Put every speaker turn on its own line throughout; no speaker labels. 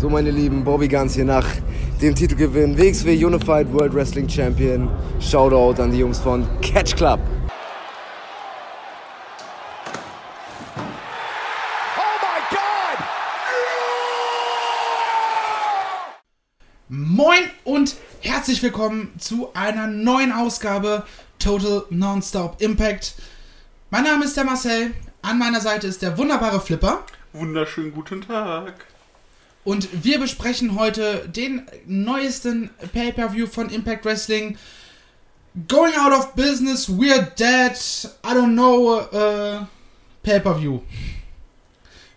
So, meine Lieben, Bobby Guns hier nach dem Titelgewinn WXW Unified World Wrestling Champion. Shoutout an die Jungs von Catch Club.
Moin und herzlich willkommen zu einer neuen Ausgabe Total Nonstop Impact. Mein Name ist der Marcel, an meiner Seite ist der wunderbare Flipper.
Wunderschönen guten Tag.
Und wir besprechen heute den neuesten Pay-Per-View von Impact Wrestling. Going out of business, we're dead, I don't know, äh, Pay-Per-View.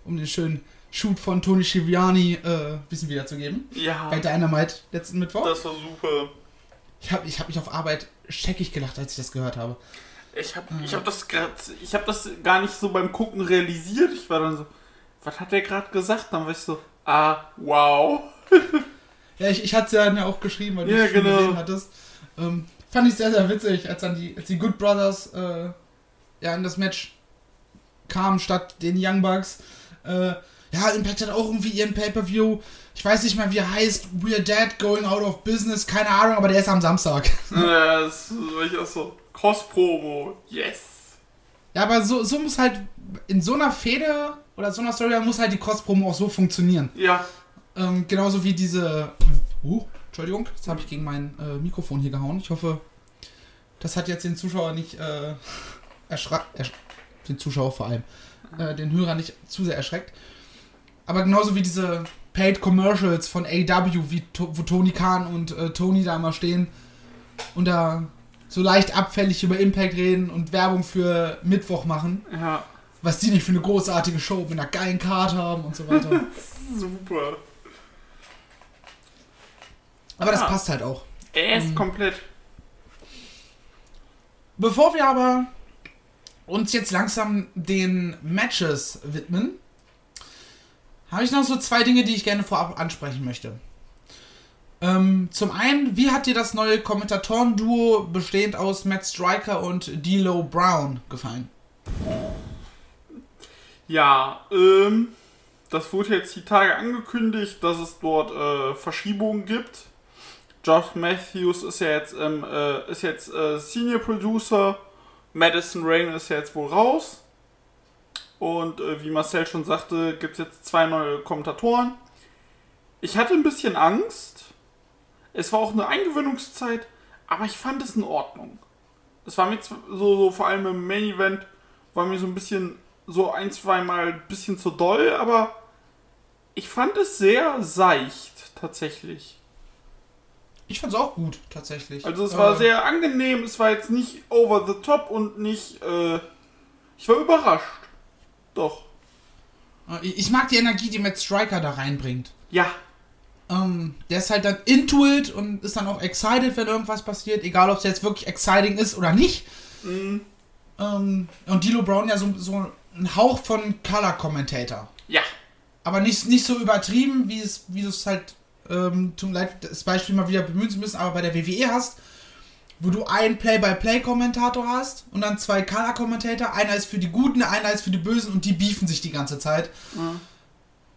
Um den schönen Shoot von Tony Schiviani äh, ein bisschen wiederzugeben.
Ja,
Bei Dynamite letzten Mittwoch.
das war super.
Ich habe ich hab mich auf Arbeit scheckig gelacht, als ich das gehört habe.
Ich habe ich hab das grad, ich habe das gar nicht so beim Gucken realisiert. Ich war dann so, was hat der gerade gesagt? Dann war ich so, ah, wow.
Ja, ich, ich hatte es ja dann ja auch geschrieben, weil du
Ja,
es schon
genau.
gesehen hattest. Ähm, fand ich sehr, sehr witzig, als dann die, als die Good Brothers äh, ja, in das Match kamen statt den Young Bucks. Äh, ja, Impact hat auch irgendwie ihren Pay-Per-View. Ich weiß nicht mal, wie er heißt. We're Dead, Going Out of Business. Keine Ahnung, aber der ist am Samstag.
Ja, das war ich auch so, Cross-Promo, yes.
Ja, aber so, so muss halt in so einer Fehde oder so einer Story muss halt die Cross-Promo auch so funktionieren.
Ja,
Ähm, genauso wie diese. Uh, Entschuldigung, jetzt habe ich gegen mein äh, Mikrofon hier gehauen. Ich hoffe, das hat jetzt den Zuschauer nicht äh, erschreckt. Ersch den Zuschauer vor allem. Äh, den Hörer nicht zu sehr erschreckt. Aber genauso wie diese Paid Commercials von AW, wie to wo Tony Khan und äh, Tony da immer stehen und da so leicht abfällig über Impact reden und Werbung für Mittwoch machen.
ja,
Was die nicht für eine großartige Show mit einer geilen Card haben und so weiter.
super.
Aber das
Ja.
passt halt auch.
Er ist komplett.
Bevor wir aber uns jetzt langsam den Matches widmen, habe ich noch so zwei Dinge, die ich gerne vorab ansprechen möchte. Ähm, zum einen, wie hat dir das neue Kommentatoren-Duo bestehend aus Matt Striker und D'Lo Brown gefallen?
Ja, ähm, das wurde jetzt die Tage angekündigt, dass es dort äh, Verschiebungen gibt. Josh Matthews ist ja jetzt, ähm, äh, ist jetzt äh, Senior Producer. Madison Rain ist ja jetzt wohl raus. Und äh, wie Marcel schon sagte, gibt es jetzt zwei neue Kommentatoren. Ich hatte ein bisschen Angst. Es war auch eine Eingewöhnungszeit, aber ich fand es in Ordnung. Es war mir so, so vor allem im Main Event, war mir so ein bisschen so ein, zweimal ein bisschen zu doll, aber ich fand es sehr seicht tatsächlich.
Ich fand es auch gut, tatsächlich.
Also es war
Äh,
sehr angenehm, es war jetzt nicht over the top und nicht, äh, ich war überrascht. Doch.
äh, Ich mag die Energie, die Matt Striker da reinbringt.
Ja,
Ähm, der ist halt dann into it und ist dann auch excited, wenn irgendwas passiert, egal ob es jetzt wirklich exciting ist oder nicht.
mm,
Ähm, und Dilo Brown ja so, so ein Hauch von Color Commentator.
ja,
Aber nicht, nicht so übertrieben, wie es, wie du es halt, ähm, mir leid, das Beispiel mal wieder bemühen zu müssen, aber bei der WWE hast, wo du einen Play-by-Play-Kommentator hast und dann zwei Color-Kommentator, einer ist für die Guten, einer ist für die Bösen und die beefen sich die ganze Zeit.
Mhm.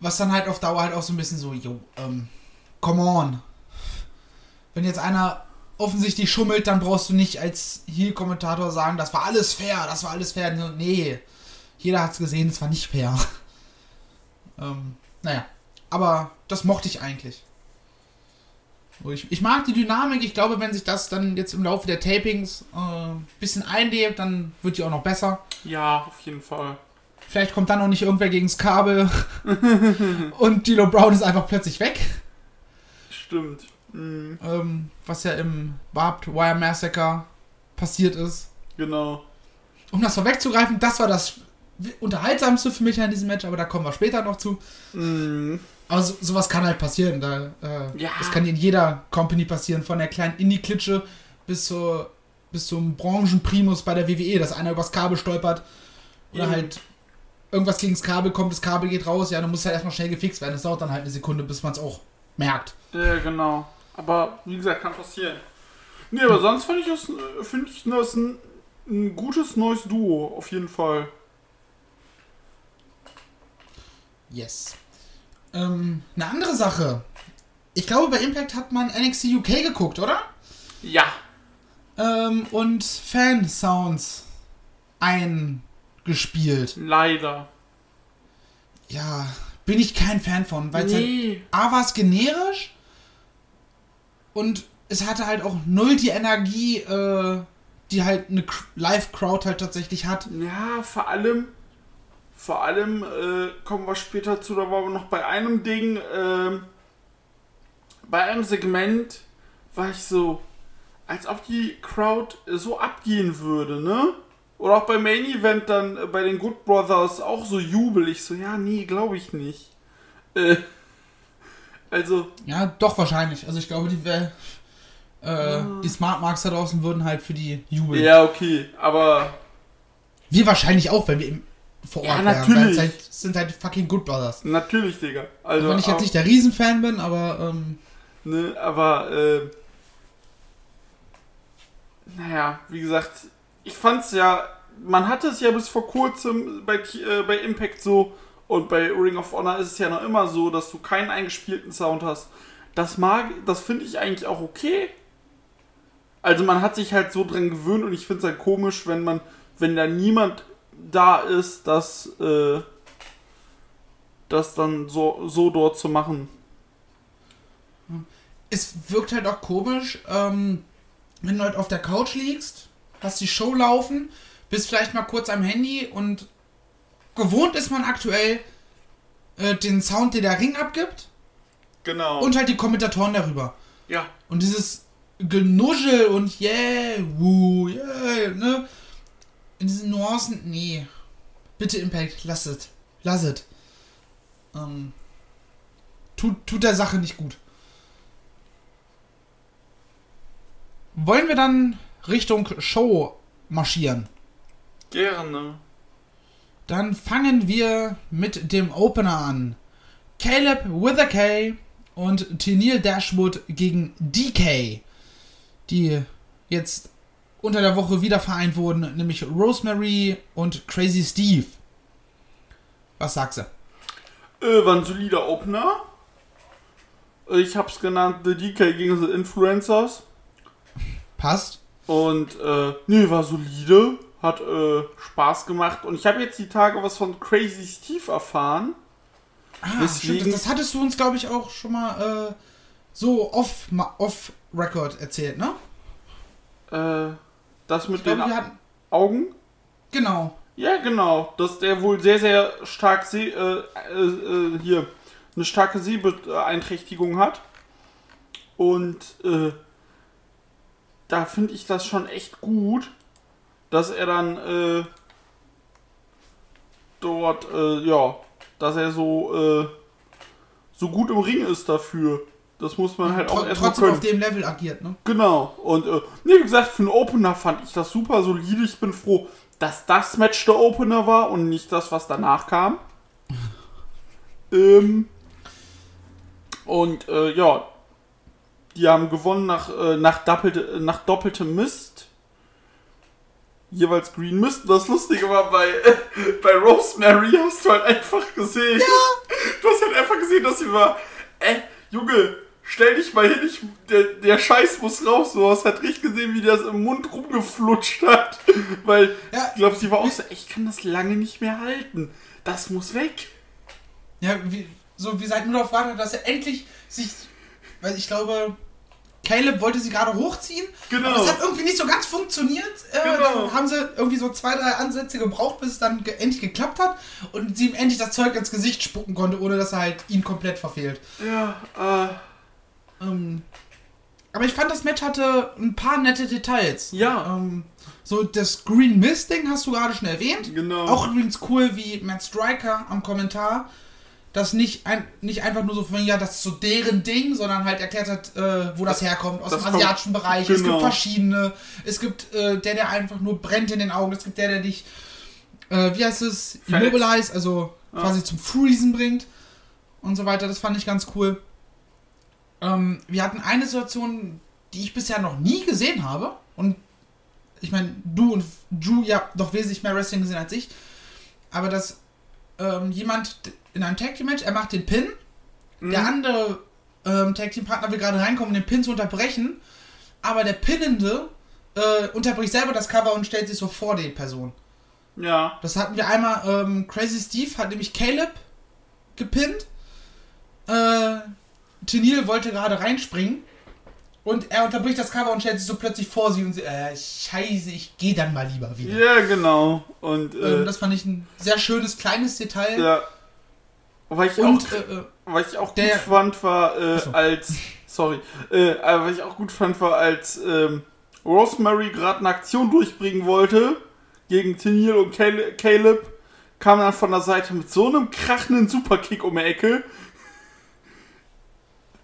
Was dann halt auf Dauer halt auch so ein bisschen so, yo, ähm, come on. Wenn jetzt einer offensichtlich schummelt, dann brauchst du nicht als Heel-Kommentator sagen, das war alles fair, das war alles fair. Nee, jeder hat's gesehen, es war nicht fair. ähm, naja, aber das mochte ich eigentlich. Ich, ich mag die Dynamik, ich glaube, wenn sich das dann jetzt im Laufe der Tapings ein äh, bisschen einlebt, dann wird die auch noch besser.
ja, auf jeden Fall.
Vielleicht kommt dann auch nicht irgendwer gegens Kabel und Dilo Brown ist einfach plötzlich weg.
Stimmt. Mm,
Ähm, was ja im Barbed Wire Massacre passiert ist.
genau.
Um das vorwegzugreifen, das war das unterhaltsamste für mich an diesem Match, aber da kommen wir später noch zu.
Mm,
Aber so, sowas kann halt passieren. Da, äh,
Ja.
Das kann in jeder Company passieren, von der kleinen Indie-Klitsche bis, zur, bis zum Branchenprimus bei der WWE, dass einer übers Kabel stolpert oder
Eben.
halt irgendwas gegen das Kabel kommt, das Kabel geht raus, ja, dann muss halt erstmal schnell gefixt werden. Das dauert dann halt eine Sekunde, bis man es auch merkt.
Ja, genau. Aber wie gesagt, kann passieren. Nee, aber sonst fand ich das, äh, finde ich das ein, ein gutes neues Duo, auf jeden Fall.
Yes. Ähm, eine andere Sache. Ich glaube, bei Impact hat man NXT UK geguckt, oder?
Ja.
Ähm, und Fan-Sounds eingespielt.
Leider.
Ja, bin ich kein Fan von, weil es
Nee.
halt A war es generisch und es hatte halt auch null die Energie, äh, die halt eine Cr- Live-Crowd halt tatsächlich hat.
Ja, vor allem, vor allem äh, kommen wir später zu, da waren wir noch bei einem Ding, ähm, bei einem Segment war ich so, als ob die Crowd so abgehen würde, ne? Oder auch beim Main Event dann äh, bei den Good Brothers auch so Jubel. Ich so, ja, nee, glaube ich nicht. Äh, also,
Ja, doch wahrscheinlich. Also ich glaube, die äh, die Smart Marks da draußen würden halt für die jubeln.
ja, okay, aber
Wir wahrscheinlich auch, wenn wir im, vor Ort
Ja, natürlich.
Halt, sind halt fucking Good Brothers.
natürlich, Digga. Also,
Also wenn ich jetzt
auch-
nicht der Riesenfan bin, aber ähm,
Ne, aber, äh, naja, wie gesagt, ich fand's ja, man hatte es ja bis vor kurzem bei, äh, bei Impact so und bei Ring of Honor ist es ja noch immer so, dass du keinen eingespielten Sound hast. Das mag, das finde ich eigentlich auch okay. Also man hat sich halt so dran gewöhnt und ich finde es halt komisch, wenn man, wenn da niemand da ist, das, äh, das dann so, so dort zu machen.
es wirkt halt auch komisch, ähm, wenn du halt auf der Couch liegst, hast die Show laufen, bist vielleicht mal kurz am Handy und gewohnt ist man aktuell äh, den Sound, den der Ring abgibt
Genau.
und halt die Kommentatoren darüber.
ja.
Und dieses Genuschel und yeah, woo, yeah, ne? In diesen Nuancen, nee. Bitte Impact, lass es. Lass es. Ähm, tut, tut der Sache nicht gut. Wollen wir dann Richtung Show marschieren?
Gerne.
Dann fangen wir mit dem Opener an. Caleb with a K und Tennille Dashwood gegen DK, die jetzt unter der Woche wieder vereint wurden, nämlich Rosemary und Crazy Steve. Was sagst du?
Äh, war ein solider Opener. Ich hab's genannt The DK gegen The Influencers.
Passt?
Und, äh, nee, war solide. Hat, äh, Spaß gemacht. Und ich habe jetzt die Tage was von Crazy Steve erfahren.
Ah,
Deswegen-
stimmt, das, das hattest du uns, glaube ich, auch schon mal äh, so off, ma- off Record erzählt, ne?
Äh, das mit
Ich glaube,
den
hatten.
Augen.
Genau.
Ja, genau. Dass der wohl sehr, sehr stark seh, äh, äh, äh, hier eine starke Sehbeeinträchtigung hat. Und äh, da finde ich das schon echt gut, dass er dann äh, dort, äh, ja, dass er so, so gut im Ring ist dafür. Das muss man halt auch
Tr
erstmal
trotzdem auf dem Level agiert, ne?
Genau. Und äh, nee, wie gesagt, für einen Opener fand ich das super solide. Ich bin froh, dass das Match der Opener war und nicht das, was danach kam. ähm, und äh, ja, die haben gewonnen nach, äh, nach, doppelte, nach doppeltem Mist. Jeweils Green Mist. Das Lustige war, bei, bei Rosemary hast du halt einfach gesehen. Du hast halt einfach gesehen, dass sie war, äh, Junge, stell dich mal hin, ich, der, der Scheiß muss raus. Du hast halt richtig gesehen, wie das im Mund rumgeflutscht hat. Weil,
Ja.
ich glaube, sie war auch so, ich kann das lange nicht mehr halten. Das muss weg.
Ja, wie, so wie seit nur darauf wartet, dass er endlich sich. Weil ich glaube, Caleb wollte sie gerade hochziehen.
Genau.
Aber es hat irgendwie nicht so ganz funktioniert. Äh,
Genau.
Dann haben sie irgendwie so zwei, drei Ansätze gebraucht, bis es dann ge endlich geklappt hat. Und sie ihm endlich das Zeug ins Gesicht spucken konnte, ohne dass er halt ihn komplett verfehlt.
Ja, äh,
Ähm, aber ich fand, das Match hatte ein paar nette Details.
Ja.
Ähm, so das Green Mist Ding hast du gerade schon erwähnt.
Genau.
Auch übrigens cool, wie Matt Striker am Kommentar das nicht, ein, nicht einfach nur so von, ja, das ist so deren Ding, sondern halt erklärt hat, äh, wo das, herkommt, aus
das
dem
kommt-
asiatischen Bereich. Es
genau.
gibt verschiedene. Es gibt äh, der, der einfach nur brennt in den Augen. Es gibt der, der dich, äh, wie heißt es, immobilize, also
Ja.
quasi zum Freezen bringt und so weiter. Das fand ich ganz cool. Ähm, wir hatten eine Situation, die ich bisher noch nie gesehen habe. Und ich meine, du und Drew ja doch wesentlich mehr Wrestling gesehen als ich. Aber dass ähm, jemand in einem Tag Team Match, er macht den Pin Der andere ähm, Tag Team Partner will gerade reinkommen, um den Pin zu unterbrechen, aber der Pinnende äh, unterbricht selber das Cover und stellt sich so vor die Person.
Ja.
Das hatten wir einmal, ähm, Crazy Steve hat nämlich Caleb gepinnt. Äh, Tenil wollte gerade reinspringen. Und er unterbricht das Cover und stellt sich so plötzlich vor sie und sie, äh, scheiße, ich gehe dann mal lieber wieder.
Ja, genau. Und äh,
Ähm, das fand ich ein sehr schönes, kleines Detail.
ja. Was ich
Und,
auch,
äh, äh,
was ich auch
der-
gut fand, war äh, als sorry, äh, aber was ich auch gut fand, war als ähm, Rosemary gerade eine Aktion durchbringen wollte gegen Tenil und Cale- Caleb, kam dann von der Seite mit so einem krachenden Superkick um die Ecke.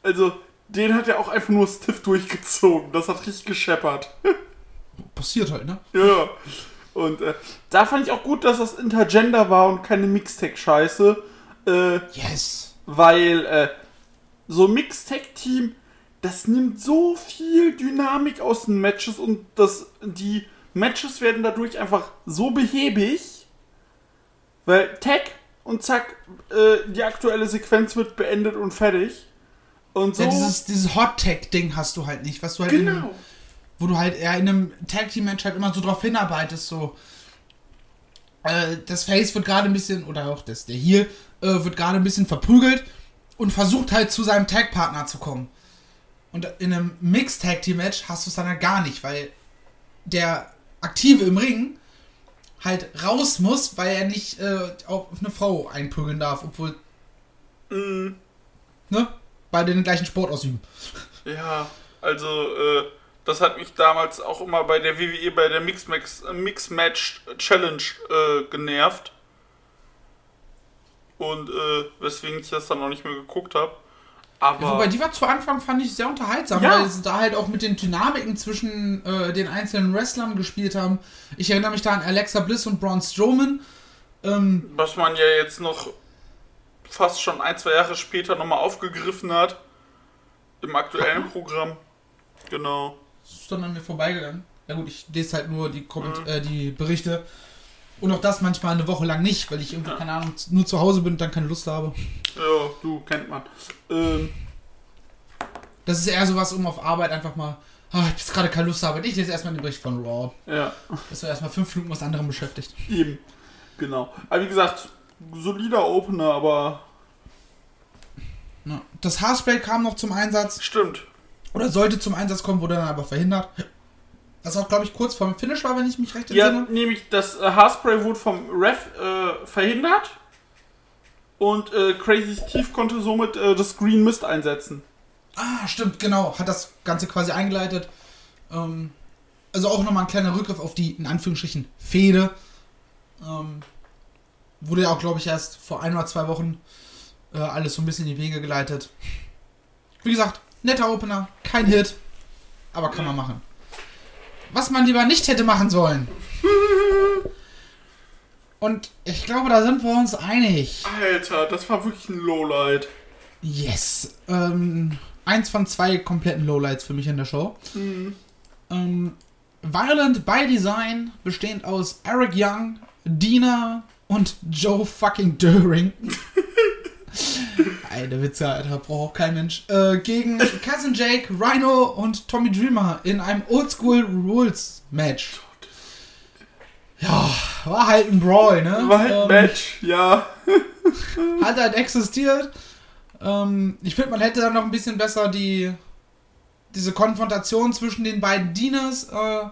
Also, den hat er auch einfach nur stiff durchgezogen. Das hat richtig gescheppert.
passiert halt, ne?
Ja. Und äh, da fand ich auch gut, dass das Intergender war und keine Mixtech-Scheiße. Äh,
Yes.
weil äh, so ein Mixtech-Team, das nimmt so viel Dynamik aus den Matches und das, die Matches werden dadurch einfach so behäbig, weil Tag und zack, äh, die aktuelle Sequenz wird beendet und fertig. Und so.
Ja, dieses, dieses Hot-Tag-Ding hast du halt nicht, was du halt in,
genau.
wo du halt eher in einem Tag-Team-Match halt immer so drauf hinarbeitest, so. Äh, das Face wird gerade ein bisschen, oder auch das, der hier, äh, wird gerade ein bisschen verprügelt und versucht halt zu seinem Tag-Partner zu kommen. Und in einem Mixed-Tag-Team-Match hast du es dann halt gar nicht, weil der Aktive im Ring halt raus muss, weil er nicht äh, auf eine Frau einprügeln darf, obwohl,
Mm,
ne, beide den gleichen Sport ausüben.
ja, also, äh, das hat mich damals auch immer bei der WWE, bei der Mix, Max, Mix Match Challenge äh, genervt. Und äh, weswegen ich das dann noch nicht mehr geguckt habe. Aber.
Wobei die war zu Anfang, fand ich, sehr unterhaltsam,
Ja.
weil sie da halt auch mit den Dynamiken zwischen äh, den einzelnen Wrestlern gespielt haben. Ich erinnere mich da an Alexa Bliss und Braun Strowman. Ähm,
was man ja jetzt noch fast schon ein, zwei Jahre später nochmal aufgegriffen hat. Im aktuellen Programm. Genau.
ist dann an mir vorbeigegangen. Ja gut, ich lese halt nur die, Komment
Mhm.
äh, die Berichte. Und auch das manchmal eine Woche lang nicht, weil ich irgendwie, keine Ahnung, nur zu Hause bin und dann keine Lust habe.
Ja, du, kennt man. Ähm,
Das ist eher sowas, um auf Arbeit einfach mal, ah, ich hab jetzt gerade keine Lust habe. Ich lese erstmal den Bericht von Raw.
ja,
Das war erstmal fünf Minuten was anderem beschäftigt.
eben. Genau. Aber wie gesagt, solider Opener, aber
Ja. Das Haarspray kam noch zum Einsatz.
stimmt.
Oder sollte zum Einsatz kommen, wurde dann aber verhindert. Was auch, glaube ich, kurz vorm Finish war, wenn ich mich recht
Ja,
entsinne.
nämlich das äh, Haarspray wurde vom Ref äh, verhindert. Und äh, Crazy Steve konnte somit äh, das Green Mist einsetzen.
Ah, stimmt, genau. Hat das Ganze quasi eingeleitet. Ähm, also auch nochmal ein kleiner Rückgriff auf die, in Anführungsstrichen, Fehde. Ähm, wurde ja auch, glaube ich, erst vor ein oder zwei Wochen äh, alles so ein bisschen in die Wege geleitet. Wie gesagt, netter Opener, kein Hit, aber kann man machen. Was man lieber nicht hätte machen sollen. Und ich glaube, da sind wir uns einig.
Alter, das war wirklich ein Lowlight.
Yes. Ähm, eins von zwei kompletten Lowlights für mich in der Show. Ähm, Violent by Design, bestehend aus Eric Young, Dina und Joe fucking Döring. Eine Witze, Alter, braucht auch kein Mensch. Äh, gegen Cousin Jake, Rhino und Tommy Dreamer in einem Oldschool Rules Match. Ja, war halt ein Brawl, ne?
War halt ein
Ähm,
Match, ja.
hat halt existiert. Ähm, ich finde, man hätte dann noch ein bisschen besser die diese Konfrontation zwischen den beiden Dieners äh,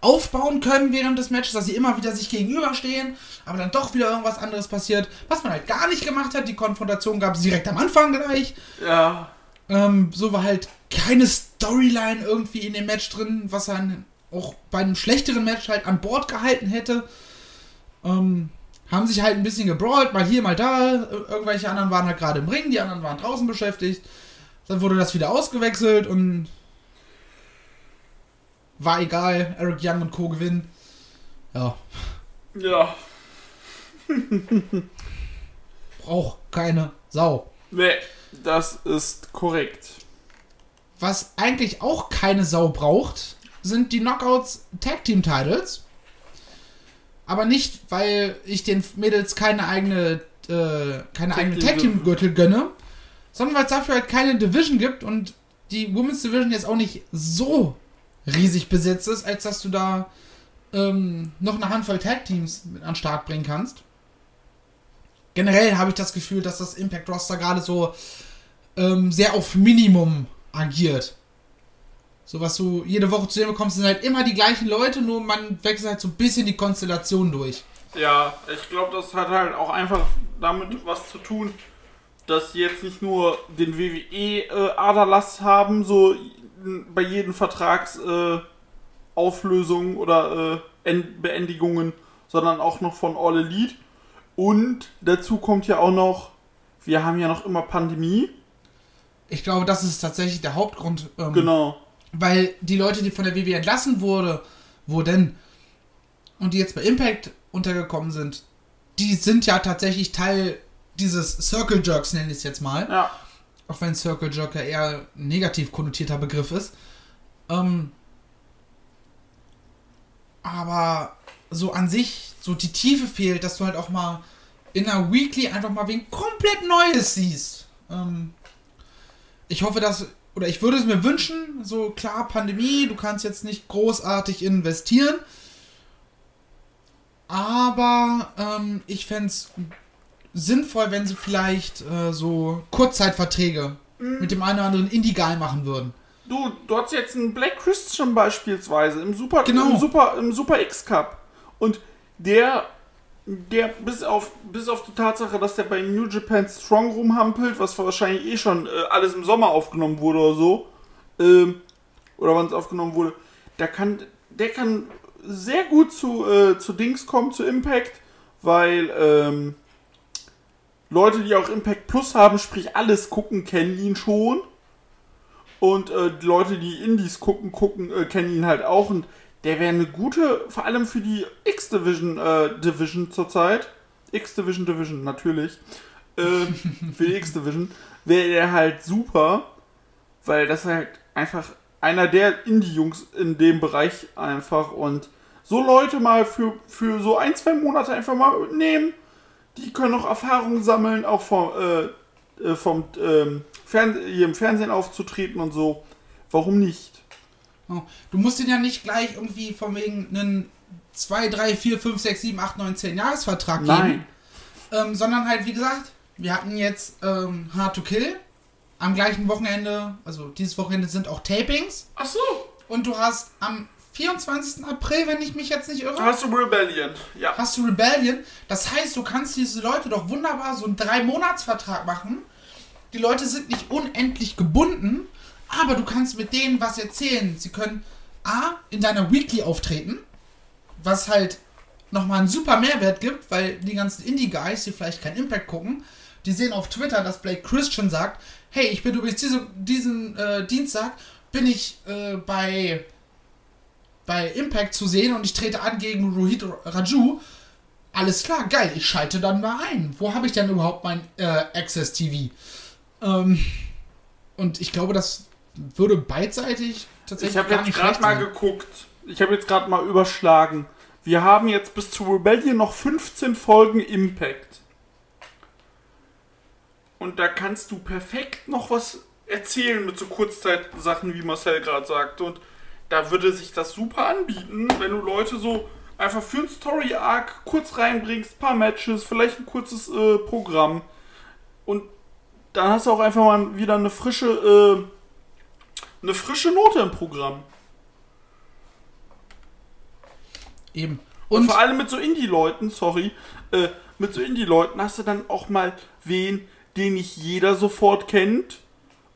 aufbauen können während des Matches, dass sie immer wieder sich gegenüberstehen, aber dann doch wieder irgendwas anderes passiert, was man halt gar nicht gemacht hat. Die Konfrontation gab es direkt am Anfang gleich.
Ja.
Ähm, so war halt keine Storyline irgendwie in dem Match drin, was einen auch bei einem schlechteren Match halt an Bord gehalten hätte. Ähm, haben sich halt ein bisschen gebrawlt, mal hier, mal da. Ir- Irgendwelche anderen waren halt gerade im Ring, die anderen waren draußen beschäftigt. Dann wurde das wieder ausgewechselt und war egal. Eric Young und Co. gewinnen. Ja,
Ja.
braucht keine Sau.
Nee, das ist korrekt.
Was eigentlich auch keine Sau braucht, sind die Knockouts Tag Team Titles. Aber nicht, weil ich den Mädels keine eigene, äh, keine
Tag
eigene Tag Team Gürtel gönne, sondern weil es dafür halt keine Division gibt und die Women's Division jetzt auch nicht so riesig besetzt ist, als dass du da ähm, noch eine Handvoll Tag Teams mit an Start bringen kannst. Generell habe ich das Gefühl, dass das Impact Roster gerade so ähm, sehr auf Minimum agiert. So was du jede Woche zu sehen bekommst, sind halt immer die gleichen Leute, nur man wechselt halt so ein bisschen die Konstellation durch.
Ja, ich glaube, das hat halt auch einfach damit was zu tun, dass sie jetzt nicht nur den WWE-Aderlass äh, haben, so bei jeden Vertragsauflösung äh, oder äh, Beendigungen, sondern auch noch von All Elite. Und dazu kommt ja auch noch, wir haben ja noch immer Pandemie.
Ich glaube, das ist tatsächlich der Hauptgrund.
Ähm, genau.
Weil die Leute, die von der WWE entlassen wurde, wurden und die jetzt bei Impact untergekommen sind, die sind ja tatsächlich Teil dieses Circle Jerks, nenne ich es jetzt mal.
Ja.
Auch wenn Circle Jerk ja eher negativ konnotierter Begriff ist. Ähm, aber so an sich, so die Tiefe fehlt, dass du halt auch mal in einer Weekly einfach mal wen komplett Neues siehst. Ähm, ich hoffe, dass, oder ich würde es mir wünschen, so klar, Pandemie, du kannst jetzt nicht großartig investieren. Aber ähm, ich fände es sinnvoll, wenn sie vielleicht äh, so Kurzzeitverträge mhm. mit dem einen oder anderen Indie-Guy machen würden.
Du, du hast jetzt einen Black Christian beispielsweise im Super,
genau.
im Super, im Super X Cup. Und der, der bis auf, bis auf die Tatsache, dass der bei New Japan Strong rumhampelt, was wahrscheinlich eh schon äh, alles im Sommer aufgenommen wurde oder so, ähm, oder wann es aufgenommen wurde, der kann, der kann sehr gut zu, äh, zu Dings kommen, zu Impact, weil, ähm, Leute, die auch Impact Plus haben, sprich alles gucken, kennen ihn schon. Und äh, die Leute, die Indies gucken, gucken, äh, kennen ihn halt auch. Und der wäre eine gute, vor allem für die X-Division äh, Division zurzeit. X-Division Division, natürlich. Äh, für die X-Division wäre er halt super, weil das halt einfach einer der Indie-Jungs in dem Bereich einfach und so Leute mal für, für so ein, zwei Monate einfach mal nehmen die können auch Erfahrungen sammeln, auch vom, äh, äh vom ähm, Fern hier im Fernsehen aufzutreten und so. Warum nicht?
Oh, du musst den ja nicht gleich irgendwie von wegen einen 2, 3, 4, 5, 6, 7, 8, 9, 10 Jahresvertrag geben. Nein. Ähm, sondern halt, wie gesagt, wir hatten jetzt ähm, Hard to Kill am gleichen Wochenende, also dieses Wochenende sind auch Tapings.
Ach so.
Und du hast am 24. April, wenn ich mich jetzt nicht irre.
Hast du Rebellion, ja.
Hast du Rebellion. Das heißt, du kannst diese Leute doch wunderbar so einen Drei-Monats-Vertrag machen. Die Leute sind nicht unendlich gebunden, aber du kannst mit denen was erzählen. Sie können A, in deiner Weekly auftreten, was halt nochmal einen super Mehrwert gibt, weil die ganzen Indie-Guys, die vielleicht keinen Impact gucken, die sehen auf Twitter, dass Blake Christian sagt, hey, ich bin übrigens diese, diesen äh, Dienstag, bin ich äh, bei bei Impact zu sehen und ich trete an gegen Rohit Raju. Alles klar, geil, ich schalte dann mal ein. Wo habe ich denn überhaupt mein äh, Access TV? Ähm, und ich glaube, das würde beidseitig tatsächlich.
Ich habe jetzt gerade mal geguckt. Ich habe jetzt gerade mal überschlagen. Wir haben jetzt bis zu Rebellion noch 15 Folgen Impact. Und da kannst du perfekt noch was erzählen mit so Kurzzeitsachen, wie Marcel gerade sagt. Und da würde sich das super anbieten, wenn du Leute so einfach für ein Story-Arc kurz reinbringst, paar Matches, vielleicht ein kurzes äh, Programm. Und dann hast du auch einfach mal wieder eine frische, äh, eine frische Note im Programm.
Eben.
Und, Und vor allem mit so Indie-Leuten, sorry, äh, mit so Indie-Leuten hast du dann auch mal wen, den nicht jeder sofort kennt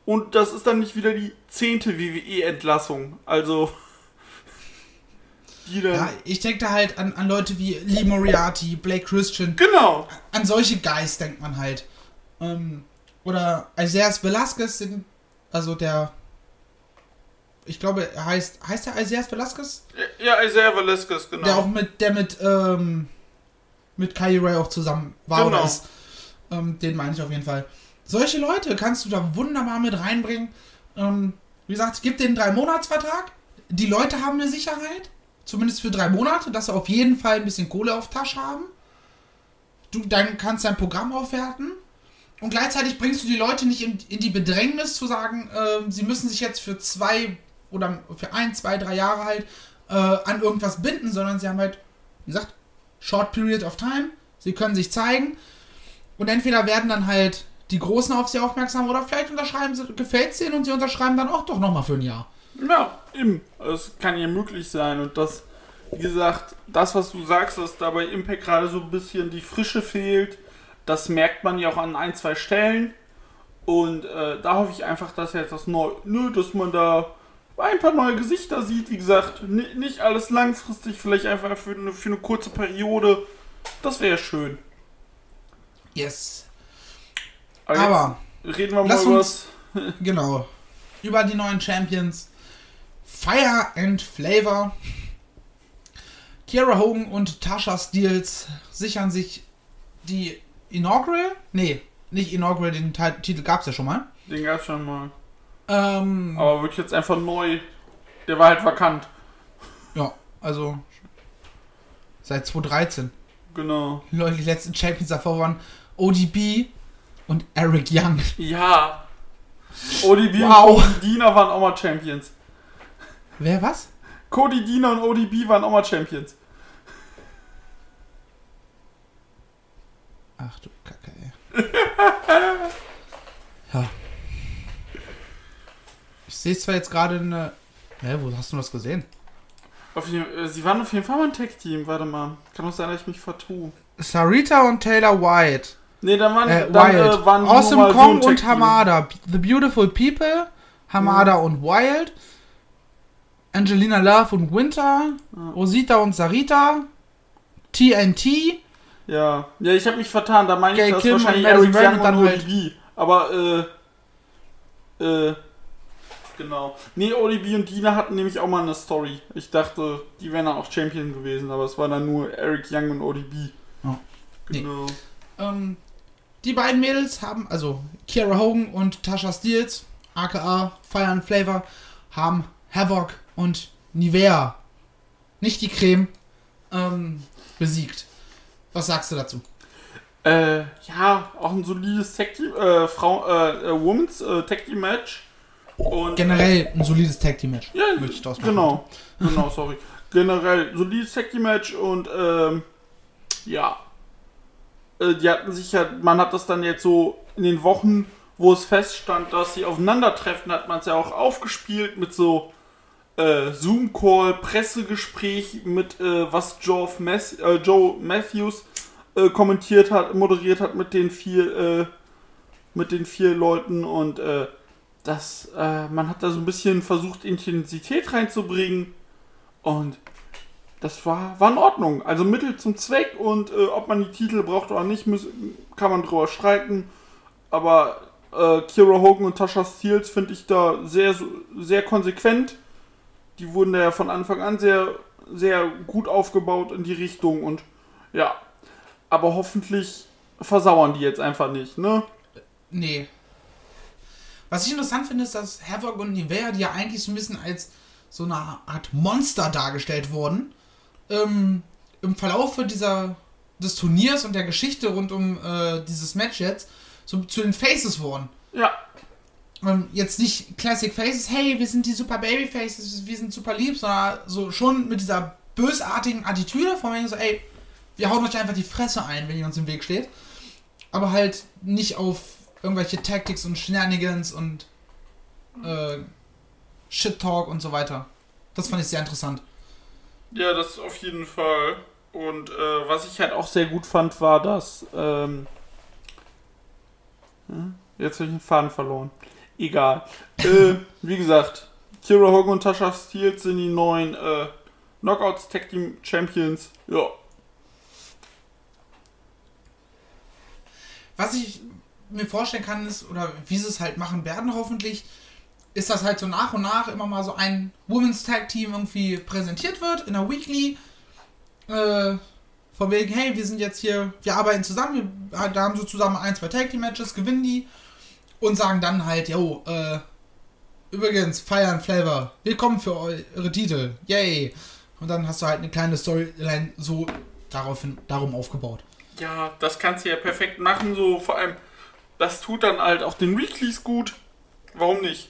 und das ist dann nicht wieder die zehnte WWE-Entlassung. Also.
Die dann ja, ich denke da halt an, an Leute wie Lee Moriarty, Blake Christian.
Genau.
An solche Guys denkt man halt. Ähm, oder Isaias Velasquez, also der. Ich glaube, er heißt. Heißt der Isaias Velasquez?
Ja, Isaiah Velasquez, genau.
Der auch mit, der mit, ähm, mit Kylie Ray auch zusammen war genau. oder ist. Ähm, den meine ich auf jeden Fall. Solche Leute kannst du da wunderbar mit reinbringen. Ähm, wie gesagt, gib den drei Monatsvertrag. Die Leute haben eine Sicherheit, zumindest für drei Monate, dass sie auf jeden Fall ein bisschen Kohle auf Tasche haben. Du dann kannst dein Programm aufwerten und gleichzeitig bringst du die Leute nicht in, in die Bedrängnis zu sagen, äh, sie müssen sich jetzt für zwei oder für ein, zwei, drei Jahre halt äh, an irgendwas binden, sondern sie haben halt, wie gesagt, Short Period of Time, sie können sich zeigen und entweder werden dann halt die Großen auf sie aufmerksam oder vielleicht unterschreiben sie, gefällt es ihnen und sie unterschreiben dann auch doch nochmal für ein Jahr.
Ja, eben. Es kann ja möglich sein. Und das, wie gesagt, das, was du sagst, dass da bei Impact gerade so ein bisschen die Frische fehlt, das merkt man ja auch an ein, zwei Stellen. Und äh, da hoffe ich einfach, dass jetzt das neu, nö, dass man da ein paar neue Gesichter sieht. Wie gesagt, nicht alles langfristig, vielleicht einfach für eine, für eine kurze Periode. Das wäre schön.
Yes.
Aber,
Aber
reden wir mal über
uns- Genau. Über die neuen Champions. Fire and Flavor. Kiera Hogan und Tasha Steels sichern sich die Inaugural. Nee, nicht Inaugural, den Ti- Titel gab es ja schon mal.
Den gab's schon mal.
Ähm,
Aber wirklich jetzt einfach neu. Der war halt vakant.
ja, also seit 2013.
Genau.
Leute, die letzten Champions davor waren ODB und Eric Young.
Ja. ODB
Wow.
und Cody Diener waren auch mal Champions.
Wer was?
Cody Diener und ODB waren auch mal Champions.
Ach du Kacke, ey. ja. Ich sehe zwar jetzt gerade eine. Hä, wo hast du das gesehen?
Auf jeden, äh, sie waren auf jeden Fall mal ein Tech-Team. Warte mal. Kann auch sein, dass ich mich vertue.
Sarita und Taylor White.
Nee, dann waren,
Äh,
dann,
Wild.
äh, waren
awesome
nur mal so
Kong und. Hamada. The Beautiful People. Hamada und Wild. Angelina Love und Winter. Rosita und Sarita. TNT.
Ja. Ja, ich habe mich vertan. Da meine ich das
Kim
wahrscheinlich Eric Young
und dann halt-
ODB. Aber, äh, äh, genau. Nee, ODB und Dina hatten nämlich auch mal eine Story. Ich dachte, die wären dann auch Champion gewesen, aber es war dann nur Eric Young und ODB.
Oh. Nee.
Genau.
Ähm, die beiden Mädels haben, also Kiera Hogan und Tasha Steels, aka Fire and Flavor, haben Havoc und Nivea, nicht die Creme, ähm, besiegt. Was sagst du dazu?
Äh, ja, auch ein solides Tag Team, äh, Frau, äh, äh, Women's äh, Tag Team Match. Und,
Generell ein solides Tag Team Match.
Ja,
Möchte ich daraus machen.
genau. Genau, sorry. Generell solides Tag Team Match und, ähm, ja. Äh, die hatten sich ja, man hat das dann jetzt so in den Wochen, wo es feststand, dass sie aufeinandertreffen, hat man es ja auch aufgespielt mit so äh, Zoom-Call, Pressegespräch mit, äh, was Joe, Math äh, Joe Matthews äh, kommentiert hat, moderiert hat mit den vier, mit den vier Leuten und das, man hat da so ein bisschen versucht, Intensität reinzubringen und das war, war in Ordnung. Also Mittel zum Zweck und äh, ob man die Titel braucht oder nicht, muss, kann man drüber streiten. Aber äh, Kira Hogan und Tasha Steels finde ich da sehr, sehr konsequent. Die wurden da ja von Anfang an sehr, sehr gut aufgebaut in die Richtung und ja. Aber hoffentlich versauern die jetzt einfach nicht, ne?
Nee. Was ich interessant finde, ist, dass Havoc und Nivea, die ja eigentlich so ein bisschen als so eine Art Monster dargestellt wurden, ähm, im Verlauf dieser, des Turniers und der Geschichte rund um äh, dieses Match jetzt so zu den Faces wurden.
Ja,
Ähm, jetzt nicht Classic Faces, hey, wir sind die super Baby Faces, wir sind super lieb, sondern so schon mit dieser bösartigen Attitüde von wegen so, ey, wir hauen euch einfach die Fresse ein, wenn ihr uns im Weg steht. Aber halt nicht auf irgendwelche Tactics und Shenanigans und äh, Shit Talk und so weiter. Das fand ich sehr interessant.
Ja, das auf jeden Fall. Und äh, was ich halt auch sehr gut fand, war, dass. Ähm, hm, jetzt habe ich den Faden verloren. Egal. äh, wie gesagt, Kira Hogan und Tasha Steels sind die neuen äh, Knockouts Tag Team Champions. Ja.
Was ich mir vorstellen kann, ist, oder wie sie es halt machen werden, hoffentlich, ist, dass halt so nach und nach immer mal so ein Women's Tag Team irgendwie präsentiert wird in der Weekly. Äh, von wegen, hey, wir sind jetzt hier, wir arbeiten zusammen, wir da haben so zusammen ein, zwei Tag Team Matches, gewinnen die und sagen dann halt, yo, äh, übrigens, and Flavor, willkommen für eure Titel, yay. Und dann hast du halt eine kleine Storyline so daraufhin, darum aufgebaut.
Ja, das kannst du ja perfekt machen, so vor allem das tut dann halt auch den Weeklies gut. Warum nicht?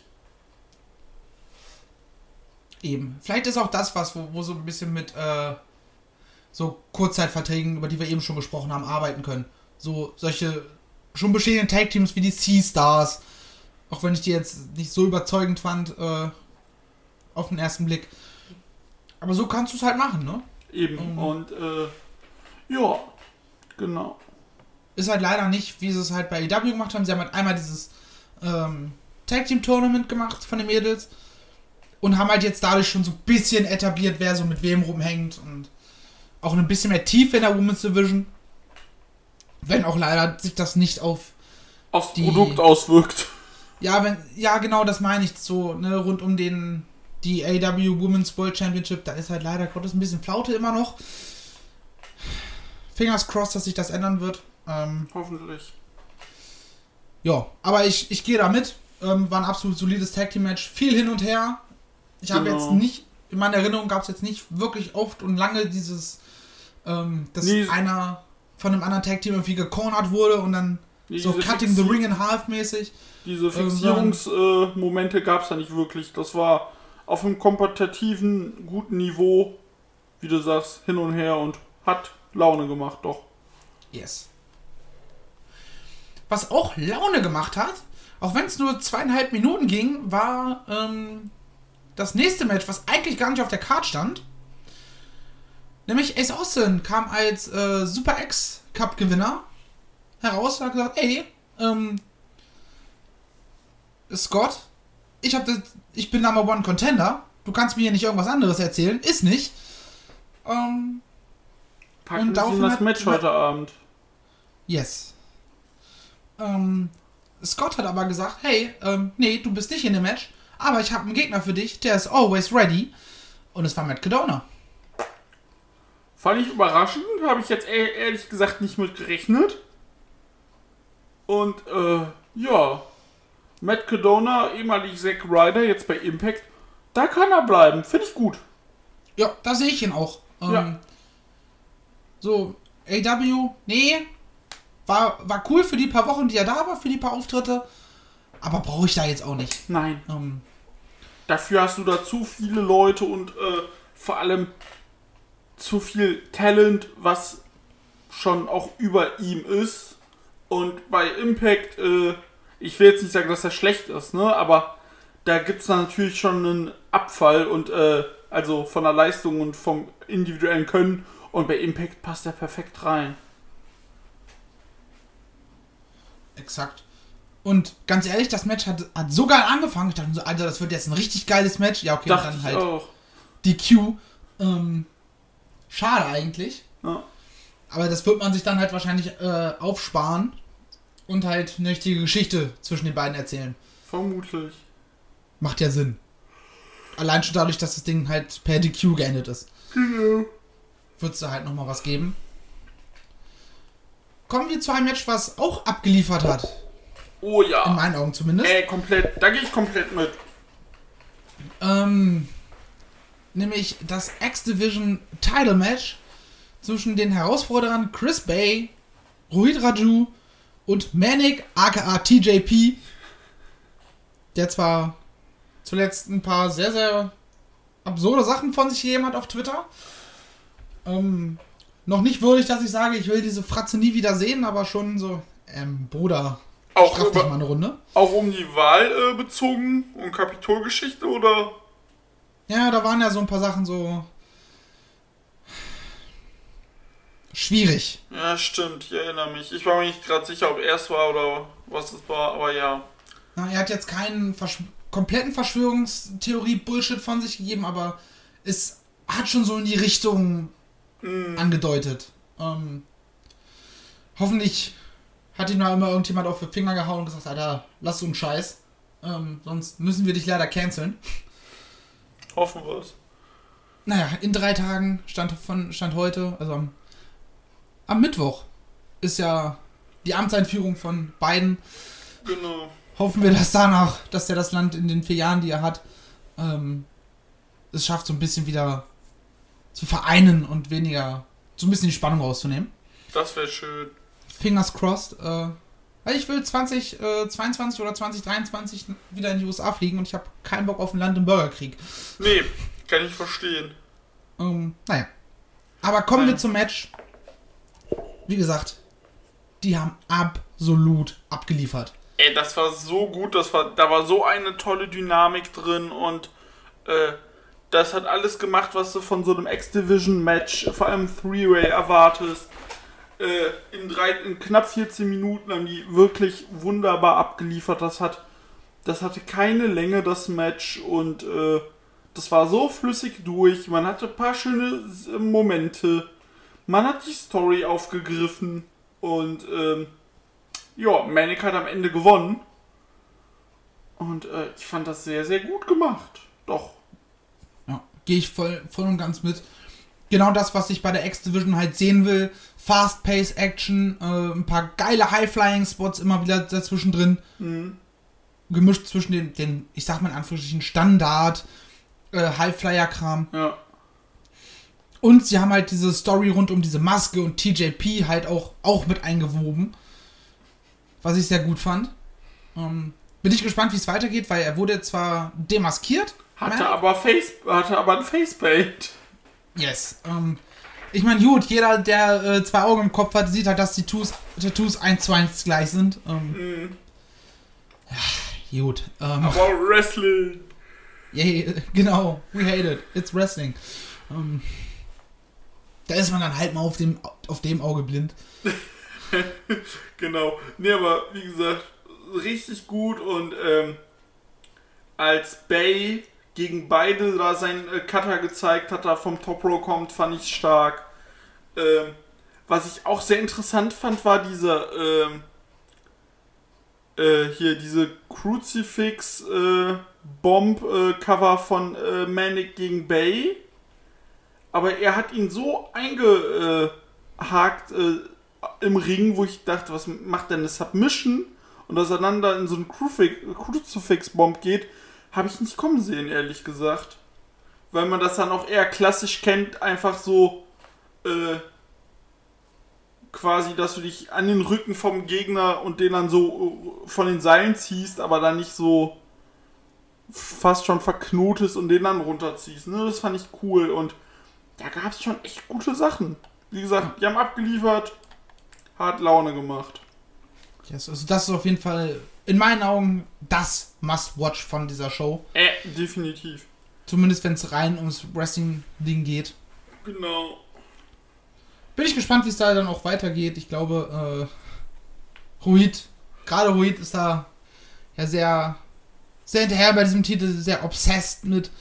Eben. Vielleicht ist auch das was, wo, wo so ein bisschen mit äh, so Kurzzeitverträgen, über die wir eben schon gesprochen haben, arbeiten können. So solche schon bestehenden Tag-Teams wie die Sea-Stars. Auch wenn ich die jetzt nicht so überzeugend fand, äh, auf den ersten Blick. Aber so kannst du es halt machen, ne?
Eben.
Mhm.
Und äh, ja, genau.
Ist halt leider nicht, wie sie es halt bei EW gemacht haben. Sie haben halt einmal dieses ähm, Tag Team Tournament gemacht von den Mädels und haben halt jetzt dadurch schon so ein bisschen etabliert, wer so mit wem rumhängt und auch ein bisschen mehr Tiefe in der Women's Division. Wenn auch leider sich das nicht auf
Aufs
Die-
Produkt auswirkt.
Ja, wenn, ja, genau, das meine ich so, ne, rund um den, die AW Women's World Championship, da ist halt leider Gottes ein bisschen Flaute immer noch. Fingers crossed, dass sich das ändern wird. Ähm,
Hoffentlich.
ja, aber ich, ich gehe da mit. Ähm, war ein absolut solides Tag Team Match. Viel hin und her. Ich habe
Genau.
jetzt nicht, in meiner Erinnerung gab es jetzt nicht wirklich oft und lange dieses, ähm, dass
Nee.
einer von einem anderen Tag Team irgendwie gecornert wurde und dann so
Diese
Cutting the
Fixi-
Ring in Half mäßig.
Diese
Ähm,
Fixierungsmomente äh, gab es da nicht wirklich. Das war auf einem kompetitiven, guten Niveau, wie du sagst, hin und her und hat Laune gemacht, doch.
Yes. Was auch Laune gemacht hat, auch wenn es nur zweieinhalb Minuten ging, war ähm, das nächste Match, was eigentlich gar nicht auf der Card stand. Nämlich Ace Austin kam als äh, Super X Cup Gewinner heraus und hat gesagt, ey, ähm, Scott, ich hab das, ich bin Number One Contender. Du kannst mir hier nicht irgendwas anderes erzählen. Ist nicht. Ähm,
Packen
Und daraufhin
das Match heute Abend.
Yes. Ähm, Scott hat aber gesagt, hey, ähm, nee, du bist nicht in dem Match, aber ich habe einen Gegner für dich, der ist always ready. Und es war Matt Cadona.
Fand ich überraschend, habe ich jetzt ehrlich gesagt nicht mit gerechnet. Und äh, ja, Matt Cadona, ehemalig Zack Ryder, jetzt bei Impact, da kann er bleiben, finde ich gut.
Ja, da sehe ich ihn auch. Ähm,
Ja.
So, AW, nee, war, war cool für die paar Wochen, die er da war, für die paar Auftritte, aber brauche ich da jetzt auch nicht.
Nein,
Ähm,
dafür hast du da zu viele Leute und äh, vor allem zu viel Talent, was schon auch über ihm ist. Und bei Impact, äh, ich will jetzt nicht sagen, dass er schlecht ist, ne? Aber da gibt es natürlich schon einen Abfall und äh, also von der Leistung und vom individuellen Können. Und bei Impact passt er perfekt rein.
Exakt. Und ganz ehrlich, das Match hat, hat so geil angefangen. Ich dachte mir so, Alter, das wird jetzt ein richtig geiles Match. Ja, okay,
Dachte
dann halt
auch.
die Q. Ähm, schade eigentlich.
Ja.
Aber das wird man sich dann halt wahrscheinlich äh, aufsparen und halt eine richtige Geschichte zwischen den beiden erzählen.
Vermutlich.
Macht ja Sinn. Allein schon dadurch, dass das Ding halt per DQ geendet ist.
Genau.
Wird es da halt nochmal was geben. Kommen wir zu einem Match, was auch abgeliefert hat.
Oh
In
ja.
meinen Augen zumindest.
Ey, komplett. Da gehe ich komplett mit.
Ähm, nämlich das X-Division Title Match zwischen den Herausforderern Chris Bay, Rohit Raju und Manic aka TJP, der zwar zuletzt ein paar sehr, sehr absurde Sachen von sich gegeben hat auf Twitter. Ähm, noch nicht würdig, dass ich sage, ich will diese Fratze nie wieder sehen, aber schon so, ähm, Bruder,
Auch,
straff dich
über,
mal eine Runde.
auch um die Wahl äh, bezogen und Kapitolgeschichte oder?
Ja, da waren ja so ein paar Sachen so schwierig.
Ja, stimmt, ich erinnere mich. Ich war mir nicht gerade sicher, ob er es war oder was es war, aber ja.
Na, er hat jetzt keinen Versch kompletten Verschwörungstheorie-Bullshit von sich gegeben, aber es hat schon so in die Richtung
Hm,
angedeutet. Ähm, hoffentlich hat ihm da immer irgendjemand auf die Finger gehauen und gesagt, Alter, lass so einen Scheiß. Ähm, sonst müssen wir dich leider canceln.
hoffen wir es.
Naja, in drei Tagen stand, von, stand heute, also am, am Mittwoch, ist ja die Amtseinführung von Biden.
Genau.
Hoffen wir, dass danach, dass der das Land in den vier Jahren, die er hat, ähm, es schafft, so ein bisschen wieder zu vereinen und weniger, so ein bisschen die Spannung rauszunehmen.
Das wäre schön.
Fingers crossed. Äh, Weil ich will 2022 oder 2023 wieder in die USA fliegen und ich habe keinen Bock auf einen Land- und Bürgerkrieg.
Nee, kann ich verstehen.
Ähm, naja. Aber kommen wir
Nein.
zum Match. Wie gesagt, die haben absolut abgeliefert.
Ey, das war so gut, das war, da war so eine tolle Dynamik drin und äh, das hat alles gemacht, was du von so einem X-Division-Match, vor allem Three-Way, erwartest. Äh, in, drei, in knapp 14 Minuten haben die wirklich wunderbar abgeliefert. Das hat, das hatte keine Länge, das Match, und äh, das war so flüssig durch. Man hatte ein paar schöne äh, Momente. Man hat die Story aufgegriffen und ähm, ja, Manic hat am Ende gewonnen. Und äh, ich fand das sehr, sehr gut gemacht. Doch.
Ja, gehe ich voll, voll und ganz mit. Genau das, was ich bei der X-Division halt sehen will. Fast-Pace-Action, äh, ein paar geile High-Flying-Spots immer wieder dazwischen drin.
Mhm.
Gemischt zwischen den, den ich sag mal in Anführungsstrichen, Standard, äh, High-Flyer-Kram.
Ja.
Und sie haben halt diese Story rund um diese Maske und TJP halt auch, auch mit eingewoben. Was ich sehr gut fand. Ähm, bin ich gespannt, wie es weitergeht, weil er wurde zwar demaskiert.
Hatte
Manic,
aber Face, hatte aber ein Facepaint.
Yes. Ähm, ich meine, gut, jeder, der äh, zwei Augen im Kopf hat, sieht halt, dass die Tattoos, Tattoos 1 zu 1 gleich sind. Ähm,
Mhm.
gut. Ähm,
Aber Wrestling.
yay, genau. We hate it. It's wrestling. Ähm, da ist man dann halt mal auf dem, auf dem Auge blind.
Genau. Nee, aber wie gesagt, richtig gut und ähm, als Bay gegen beide da seinen äh, Cutter gezeigt hat, da vom Top Row kommt, fand ich stark. Ähm, was ich auch sehr interessant fand, war dieser ähm, äh, hier diese Crucifix äh, Bomb äh, Cover von äh, Manic gegen Bay. Aber er hat ihn so eingehakt äh, im Ring, wo ich dachte, was macht denn eine Submission? Und dass er dann da in so einen Crucifix- Crucifix-Bomb geht, habe ich nicht kommen sehen, ehrlich gesagt. Weil man das dann auch eher klassisch kennt, einfach so äh, quasi, dass du dich an den Rücken vom Gegner und den dann so äh, von den Seilen ziehst, aber dann nicht so fast schon verknotest und den dann runterziehst. Ne? Das fand ich cool und da gab es schon echt gute Sachen. Wie gesagt, die haben abgeliefert, hat Laune gemacht.
Yes, also das ist auf jeden Fall in meinen Augen das Must-Watch von dieser Show.
Äh, definitiv.
Zumindest wenn es rein ums Wrestling-Ding geht.
Genau.
Bin ich gespannt, wie es da dann auch weitergeht. Ich glaube, äh, Ruid, gerade Ruid ist da ja sehr, sehr hinterher bei diesem Titel, sehr obsessed mit.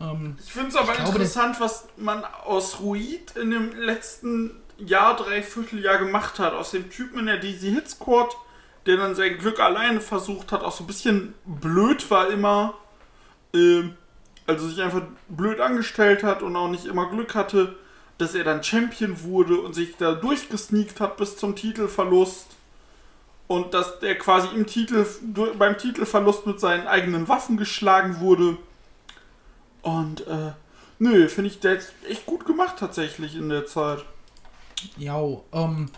Ähm,
Ich finde es aber
glaube,
interessant, was man aus Ruid in dem letzten Jahr, Dreivierteljahr gemacht hat. Aus dem Typen in der DC Hit Squad, der dann sein Glück alleine versucht hat, auch so ein bisschen blöd war immer. Ähm, also sich einfach blöd angestellt hat und auch nicht immer Glück hatte, dass er dann Champion wurde und sich da durchgesneakt hat bis zum Titelverlust. Und dass der quasi im Titel, beim Titelverlust mit seinen eigenen Waffen geschlagen wurde. Und äh, nö, finde ich der jetzt echt gut gemacht tatsächlich in der Zeit.
ja, ähm,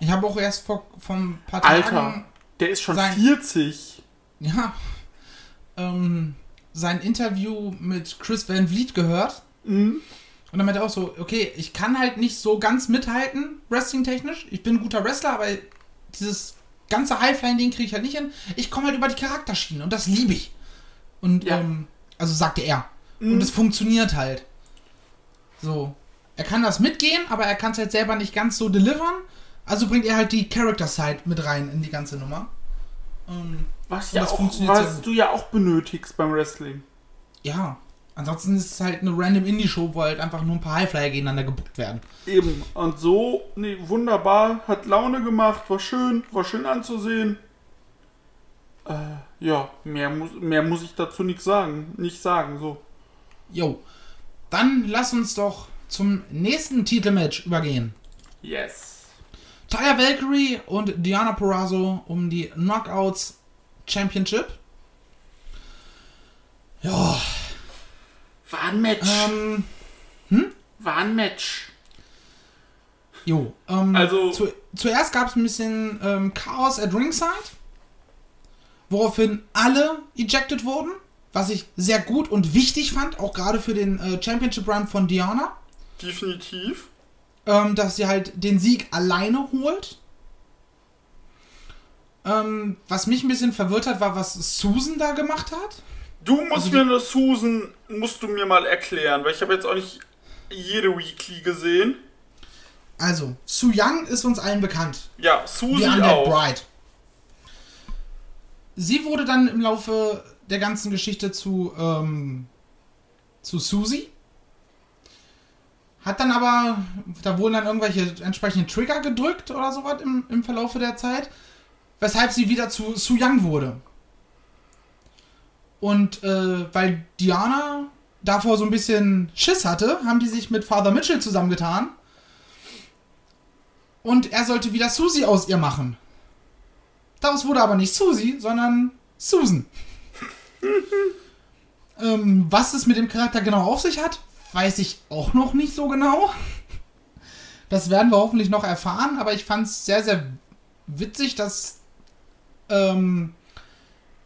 ich habe auch erst vor, vor ein paar Tagen.
Alter, der ist schon
sein-
40.
Ja. Ähm, sein Interview mit Chris Van Vliet gehört.
Mhm.
Und dann meinte er auch so, okay, ich kann halt nicht so ganz mithalten, wrestling-technisch. Ich bin ein guter Wrestler, aber dieses ganze Highflying-Ding kriege ich halt nicht hin. Ich komme halt über die Charakterschiene und das liebe ich. Und,
Ja.
ähm, also sagte er.
Mhm.
Und es funktioniert halt. So. Er kann das mitgehen, aber er kann es halt selber nicht ganz so delivern. Also bringt er halt die Character-Side mit rein in die ganze Nummer. Ähm,
Was,
Und
ja
das
auch, was du ja auch benötigst beim Wrestling.
ja. Ansonsten ist es halt eine random Indie-Show, wo halt einfach nur ein paar Highflyer gegeneinander gebuckt werden.
Eben. Und so, nee, wunderbar. Hat Laune gemacht, war schön, war schön anzusehen. Äh, ja, mehr muss, mehr muss ich dazu nicht sagen. Nicht sagen, so.
Jo. Dann lass uns doch zum nächsten Titelmatch übergehen.
Yes.
Taya Valkyrie und Diana Perazzo um die Knockouts Championship. Ja,
War ein Match.
ähm,
War ein Match.
Jo, ähm,
Also-
zu, zuerst gab es ein bisschen ähm, Chaos at Ringside, woraufhin alle ejected wurden, was ich sehr gut und wichtig fand, auch gerade für den äh, Championship Run von Diana,
Definitiv.
Ähm, dass sie halt den Sieg alleine holt. Ähm, was mich ein bisschen verwirrt hat, war, was Susan da gemacht hat.
Du musst
Also
mir eine Susan, musst du mir mal erklären, weil ich habe jetzt auch nicht jede Weekly gesehen.
Also, Su Young ist uns allen bekannt.
Ja,
Undead
auch.
Bride. Sie wurde dann im Laufe der ganzen Geschichte zu, ähm, zu Susie. Hat dann aber, da wurden dann irgendwelche entsprechenden Trigger gedrückt oder sowas im, im Verlaufe der Zeit, weshalb sie wieder zu Su Young wurde. Und äh, weil Diana davor so ein bisschen Schiss hatte, haben die sich mit Father Mitchell zusammengetan. Und er sollte wieder Susie aus ihr machen. Daraus wurde aber nicht Susie, sondern Susan. ähm, was es mit dem Charakter genau auf sich hat, weiß ich auch noch nicht so genau. Das werden wir hoffentlich noch erfahren, aber ich fand es sehr, sehr witzig, dass ähm,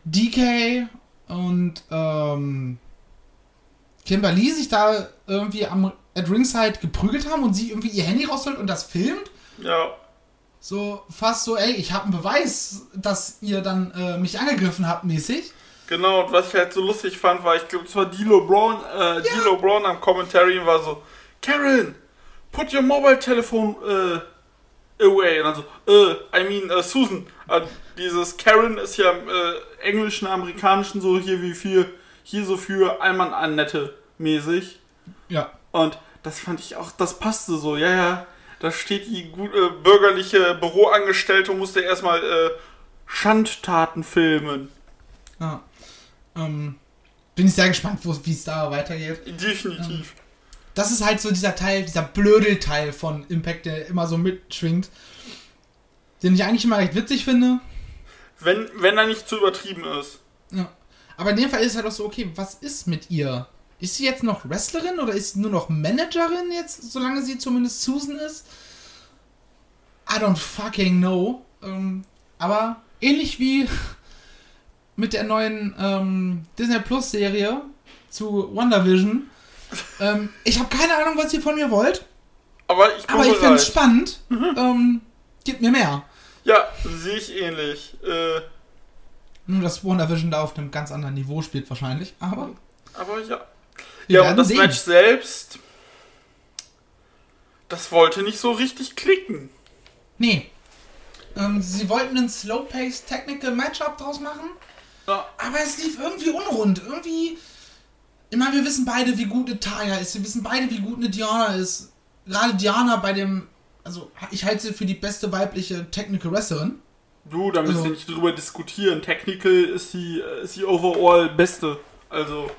DK und ähm, Kimberly sich da irgendwie am at Ringside geprügelt haben und sie irgendwie ihr Handy rausholt und das filmt.
Ja.
So fast so, ey, ich habe einen Beweis, dass ihr dann äh, mich angegriffen habt, mäßig.
Genau, und was ich halt so lustig fand, war, ich glaube, es war D'Lo Brown, äh, D'Lo Brown am Commentary und war so, Karen, put your mobile telephone äh, away. Und dann so, äh, I mean, äh, Susan. Äh, dieses Karen ist ja im äh, englischen, amerikanischen so hier wie für, hier so für Allmann Annette mäßig.
Ja.
Und das fand ich auch, das passte so, ja, ja. Da steht die gute bürgerliche Büroangestellte und musste erstmal äh, Schandtaten filmen.
ja. Ähm, bin ich sehr gespannt, wie es da weitergeht.
Definitiv.
Das ist halt so dieser Teil, dieser Blödelteil von Impact, der immer so mitschwingt. Den ich eigentlich immer recht witzig finde.
Wenn, wenn er nicht zu übertrieben ist.
Ja. Aber in dem Fall ist es halt auch so, okay, was ist mit ihr? Ist sie jetzt noch Wrestlerin oder ist sie nur noch Managerin jetzt, solange sie zumindest Susan ist? I don't fucking know. Ähm, aber ähnlich wie mit der neuen ähm, Disney Plus Serie zu WandaVision. Ähm, ich habe keine Ahnung, was ihr von mir wollt,
Aber ich
aber ich finde es spannend. Ähm, gibt mir mehr.
Ja, sehe ich ähnlich. Äh,
Nur, dass WandaVision da auf einem ganz anderen Niveau spielt wahrscheinlich. Aber
aber ja. ja, und das
sehen.
Match selbst, das wollte nicht so richtig klicken.
Nee. Ähm, sie wollten ein Slow-Paced Technical Matchup draus machen,
Ja,
aber es lief irgendwie unrund. Irgendwie. Ich meine, wir wissen beide, wie gut eine Taya ist. Wir wissen beide, wie gut eine Diana ist. Gerade Diana bei dem. Also, ich halte sie für die beste weibliche Technical Wrestlerin.
du, da müssen
Also-
wir nicht drüber diskutieren. Technical ist die, ist die overall beste. Also,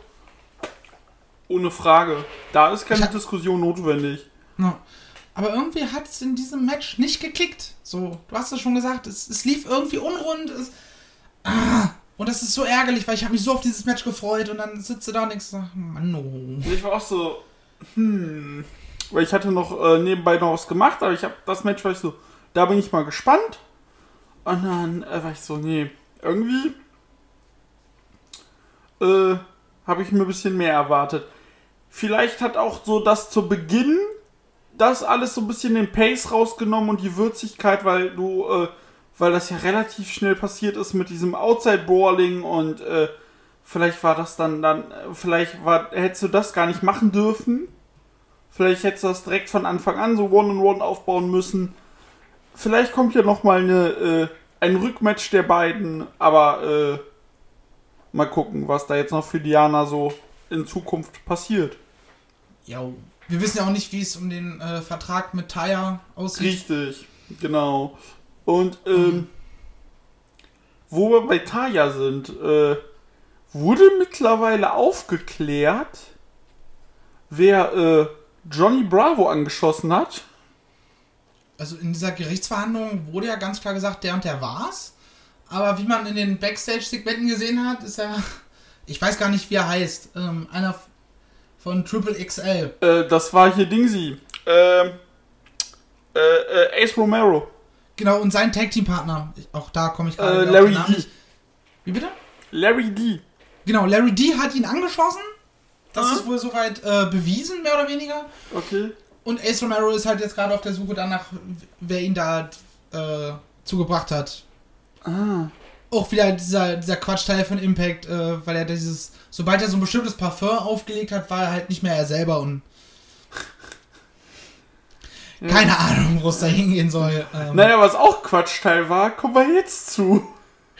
ohne Frage. Da ist keine Diskussion notwendig.
Ja. Aber irgendwie hat es in diesem Match nicht geklickt. So, du hast es schon gesagt, es, es lief irgendwie unrund. Es, ah, und das ist so ärgerlich, weil ich habe mich so auf dieses Match gefreut und dann sitze da und denkst, Mann, oh.
Ich war auch so, hm. Weil ich hatte noch äh, nebenbei noch was gemacht, aber ich habe das Match war ich so, da bin ich mal gespannt. Und dann äh, war ich so, nee, irgendwie äh, habe ich mir ein bisschen mehr erwartet. Vielleicht hat auch so das zu Beginn das alles so ein bisschen den Pace rausgenommen und die Würzigkeit, weil du, äh, weil das ja relativ schnell passiert ist mit diesem Outside-Brawling und äh, vielleicht war das dann, dann, äh, vielleicht war, hättest du das gar nicht machen dürfen. Vielleicht hättest du das direkt von Anfang an so One-on-One aufbauen müssen. Vielleicht kommt ja nochmal eine, äh, ein Rückmatch der beiden, aber äh, mal gucken, was da jetzt noch für Diana so in Zukunft passiert.
Ja, wir wissen ja auch nicht, wie es um den äh, Vertrag mit Taya aussieht.
Richtig, genau. Und ähm, wo wir bei Taya sind, äh, wurde mittlerweile aufgeklärt, wer äh, Johnny Bravo angeschossen hat.
Also in dieser Gerichtsverhandlung wurde ja ganz klar gesagt, der und der war's. Aber wie man in den Backstage-Segmenten gesehen hat, ist er. Ich weiß gar nicht, wie er heißt. Ähm, einer von Triple XL.
Äh, das war hier Dingsy. Ähm, Äh, äh, Ace Romero.
Genau, und sein Tag-Team-Partner, auch da komme ich gerade
Äh, Larry
den Namen
D.
nicht. Wie bitte?
Larry D.
Genau, Larry D hat ihn angeschossen. Das
Ah.
ist wohl soweit äh, bewiesen, mehr oder weniger.
Okay.
Und Ace Romero ist halt jetzt gerade auf der Suche danach, wer ihn da äh, zugebracht hat.
Ah.
Auch wieder dieser, dieser Quatschteil von Impact, äh, weil er dieses, sobald er so ein bestimmtes Parfum aufgelegt hat, war er halt nicht mehr er selber und
Ja.
keine Ahnung, wo es da hingehen soll. Ähm,
Naja, was auch Quatschteil war, kommen wir jetzt zu.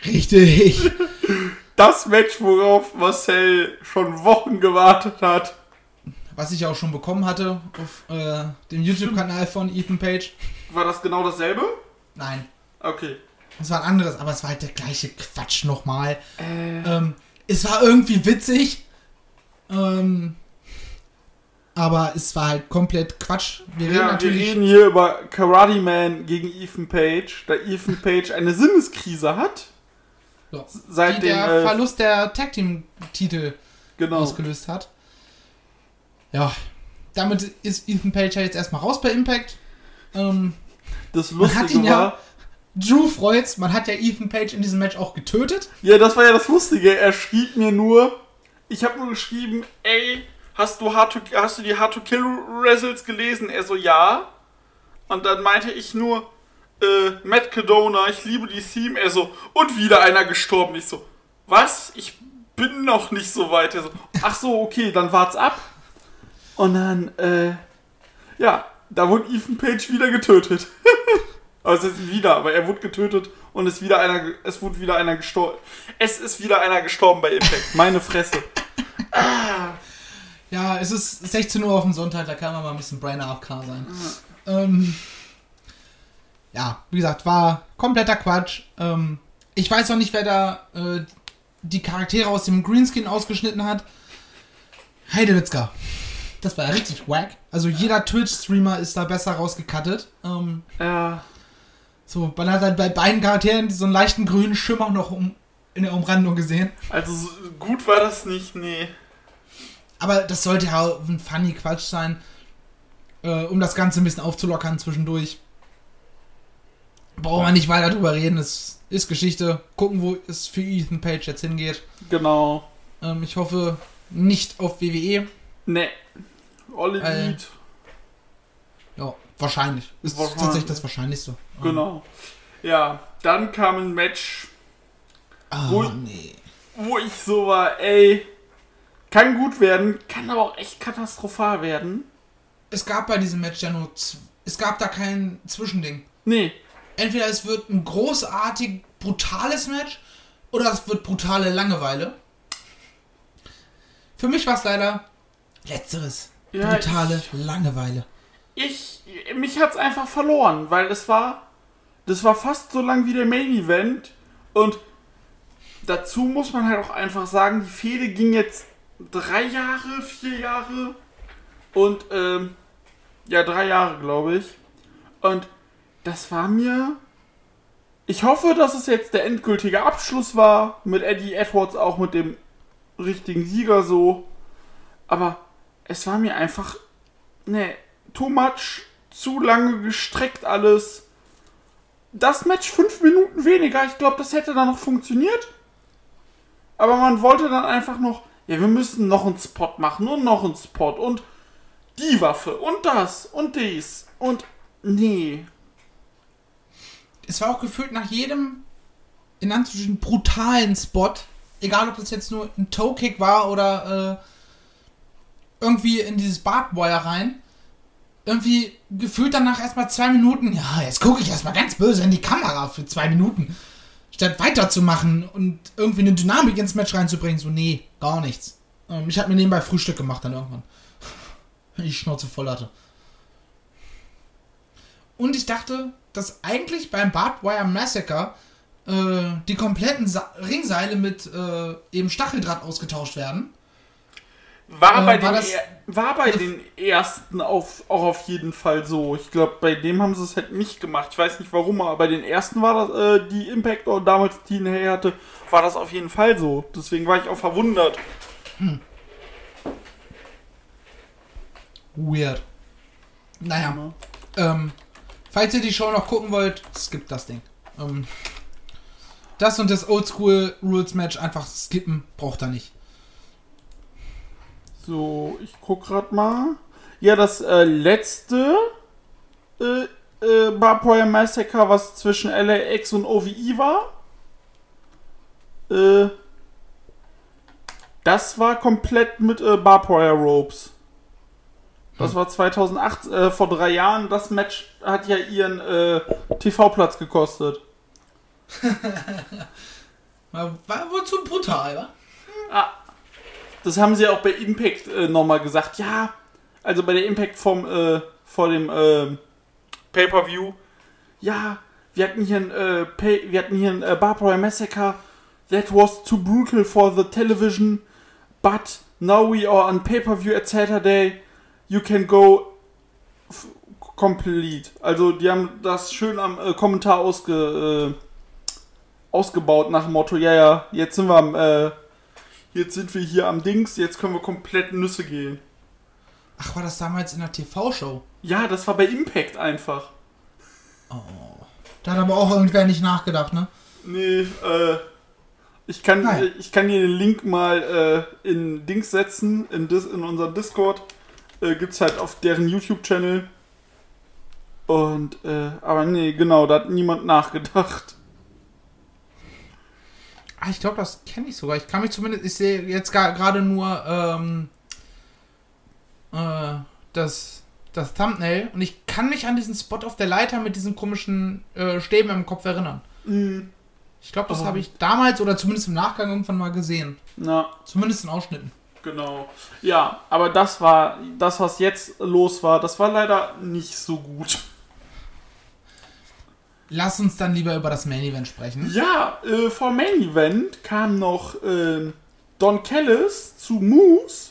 Richtig.
Das Match, worauf Marcel schon Wochen gewartet hat.
Was ich auch schon bekommen hatte auf äh, dem YouTube-Kanal von Ethan Page.
War das genau dasselbe?
Nein,
Okay.
es war ein anderes, aber es war halt der gleiche Quatsch nochmal.
Äh.
Ähm, es war irgendwie witzig. Ähm, aber es war halt komplett Quatsch. Wir reden
Ja, wir reden hier über Karate Man gegen Ethan Page, da Ethan Page eine Sinneskrise hat.
so,
Seit
die der
Äh,
Verlust der Tag Team-Titel
genau.
ausgelöst hat. Ja, damit ist Ethan Page ja jetzt erstmal raus bei Impact. Ähm,
Das
Man hat
Lustige
ihn ja-
war.
Drew freut's, man hat ja Ethan Page in diesem Match auch getötet.
Ja, das war ja das Lustige. Er schrieb mir nur. Ich habe nur geschrieben, ey, hast du, Hard to, hast du die Hard to Kill Results gelesen? Er so, ja. Und dann meinte ich nur, äh, Matt Cadona, ich liebe die Theme. Er so, und wieder einer gestorben. Ich so, was? Ich bin noch nicht so weit. Er so, ach so, okay, dann wart's ab. Und dann, äh, ja, da wurde Ethan Page wieder getötet. Also es ist wieder, aber er wurde getötet und es wieder einer, es wurde wieder einer gestorben. Es ist wieder einer gestorben bei Impact. Meine Fresse.
Ja, es ist 16 Uhr auf dem Sonntag, da kann man mal ein bisschen Brain AFK sein. Ähm, ja, wie gesagt, war kompletter Quatsch. Ähm, ich weiß auch nicht, wer da äh, die Charaktere aus dem Greenskin ausgeschnitten hat. Heidewitzka. Das war ja richtig wack. Also jeder Twitch-Streamer ist da besser rausgekattet. Ähm,
Ja,
so, man hat halt bei beiden Charakteren so einen leichten grünen Schimmer noch um, in der Umrandung gesehen.
also so gut war das nicht, nee.
Aber das sollte ja auch ein funny Quatsch sein, äh, um das Ganze ein bisschen aufzulockern zwischendurch. Brauchen wir nicht weiter drüber reden, es ist Geschichte. Gucken, wo es für Ethan Page jetzt hingeht.
Genau.
Ähm, ich hoffe nicht auf WWE.
Nee. All
Äh,
Elite.
Ja, wahrscheinlich. Ist
Wahrscheinlich.
tatsächlich das Wahrscheinlichste. Ähm,
Genau. Ja, dann kam ein Match,
Ah,
Wo-
nee.
wo ich so war, ey, kann gut werden, kann aber auch echt katastrophal werden.
Es gab bei diesem Match ja nur. Es gab da kein Zwischending.
Nee,
Entweder es wird ein großartig brutales Match oder es wird brutale Langeweile. Für mich war es leider letzteres.
Ja,
brutale
ich-
Langeweile.
ich, mich hat's einfach verloren, weil das war, das war fast so lang wie der Main Event und dazu muss man halt auch einfach sagen, die Fehde ging jetzt drei Jahre, vier Jahre und ähm, ja drei Jahre glaube ich und das war mir, ich hoffe, dass es jetzt der endgültige Abschluss war mit Eddie Edwards auch mit dem richtigen Sieger so, aber es war mir einfach Nee, too much, zu lange gestreckt alles. Das Match fünf Minuten weniger, ich glaube, das hätte dann noch funktioniert. Aber man wollte dann einfach noch, ja, wir müssen noch einen Spot machen und noch einen Spot und die Waffe und das und dies und nee.
Es war auch gefühlt nach jedem, in Anführungsstrichen, brutalen Spot, egal ob das jetzt nur ein Toe-Kick war oder äh, irgendwie in dieses Barbed Wire rein, irgendwie gefühlt danach erstmal zwei Minuten, ja, jetzt gucke ich erstmal ganz böse in die Kamera für zwei Minuten. Statt weiterzumachen und irgendwie eine Dynamik ins Match reinzubringen, so, nee, gar nichts. Ähm, ich habe mir nebenbei Frühstück gemacht dann irgendwann. Ich Schnauze voll hatte. Und ich dachte, dass eigentlich beim Barbed Wire Massacre äh, die kompletten Sa Ringseile mit äh, eben Stacheldraht ausgetauscht werden.
War,
Äh,
bei,
war
den,
das-
er, war bei den ersten auf, auch auf jeden Fall so. Ich glaube, bei dem haben sie es halt nicht gemacht. Ich weiß nicht warum, aber bei den ersten war das, äh, die Impact und damals Teen Hay hatte, war das auf jeden Fall so. Deswegen war ich auch verwundert.
Weird. Naja, ähm, Falls ihr die Show noch gucken wollt, skippt das Ding. Ähm, das und das Oldschool Rules Match einfach skippen, braucht er nicht.
So, ich guck grad mal. Ja, das äh, letzte äh, äh, Barbwire Massacre, was zwischen LAX und OVE war. Äh, das war komplett mit äh, Barbwire Ropes. Das war 2008, äh, vor drei Jahren. Das Match hat ja ihren äh, TV-Platz gekostet.
War, war wohl zu brutal, wa?
Ah, das haben sie auch bei Impact äh, nochmal gesagt. Ja, also bei der Impact vom, äh, vor dem äh, Pay-Per-View. Ja, wir hatten hier ein, äh, Pay, wir hatten hier ein äh, Barbara Massacre. That was too brutal for the television. But now we are on Pay-Per-View at Saturday. You can go complete. Also die haben das schön am äh, Kommentar ausge, äh, ausgebaut nach dem Motto, ja, ja, jetzt sind wir am, äh, jetzt sind wir hier am Dings, jetzt können wir komplett Nüsse gehen.
Ach, war das damals in der TV-Show?
Ja, das war bei Impact einfach.
Da hat aber auch irgendwer nicht nachgedacht, ne?
Nee, äh, ich kann,
Nein.
ich kann hier den Link mal äh, in Dings setzen, in, Dis, in unserem Discord. Äh, gibt's halt auf deren YouTube-Channel. Und, äh, aber nee, genau, da hat niemand nachgedacht.
Ah, ich glaube, das kenne ich sogar. Ich kann mich zumindest, ich sehe jetzt gerade nur ähm, äh, das, das Thumbnail und ich kann mich an diesen Spot auf der Leiter mit diesen komischen äh, Stäben im Kopf erinnern.
Mhm.
Ich glaube, das
Oh.
habe ich damals oder zumindest im Nachgang irgendwann mal gesehen.
Na,
Zumindest in Ausschnitten.
genau. Ja, aber das war, das, was jetzt los war, das war leider nicht so gut.
Lass uns dann lieber über das Main Event sprechen.
Ja, äh, vor Main Event kam noch ähm, Don Callis zu Moose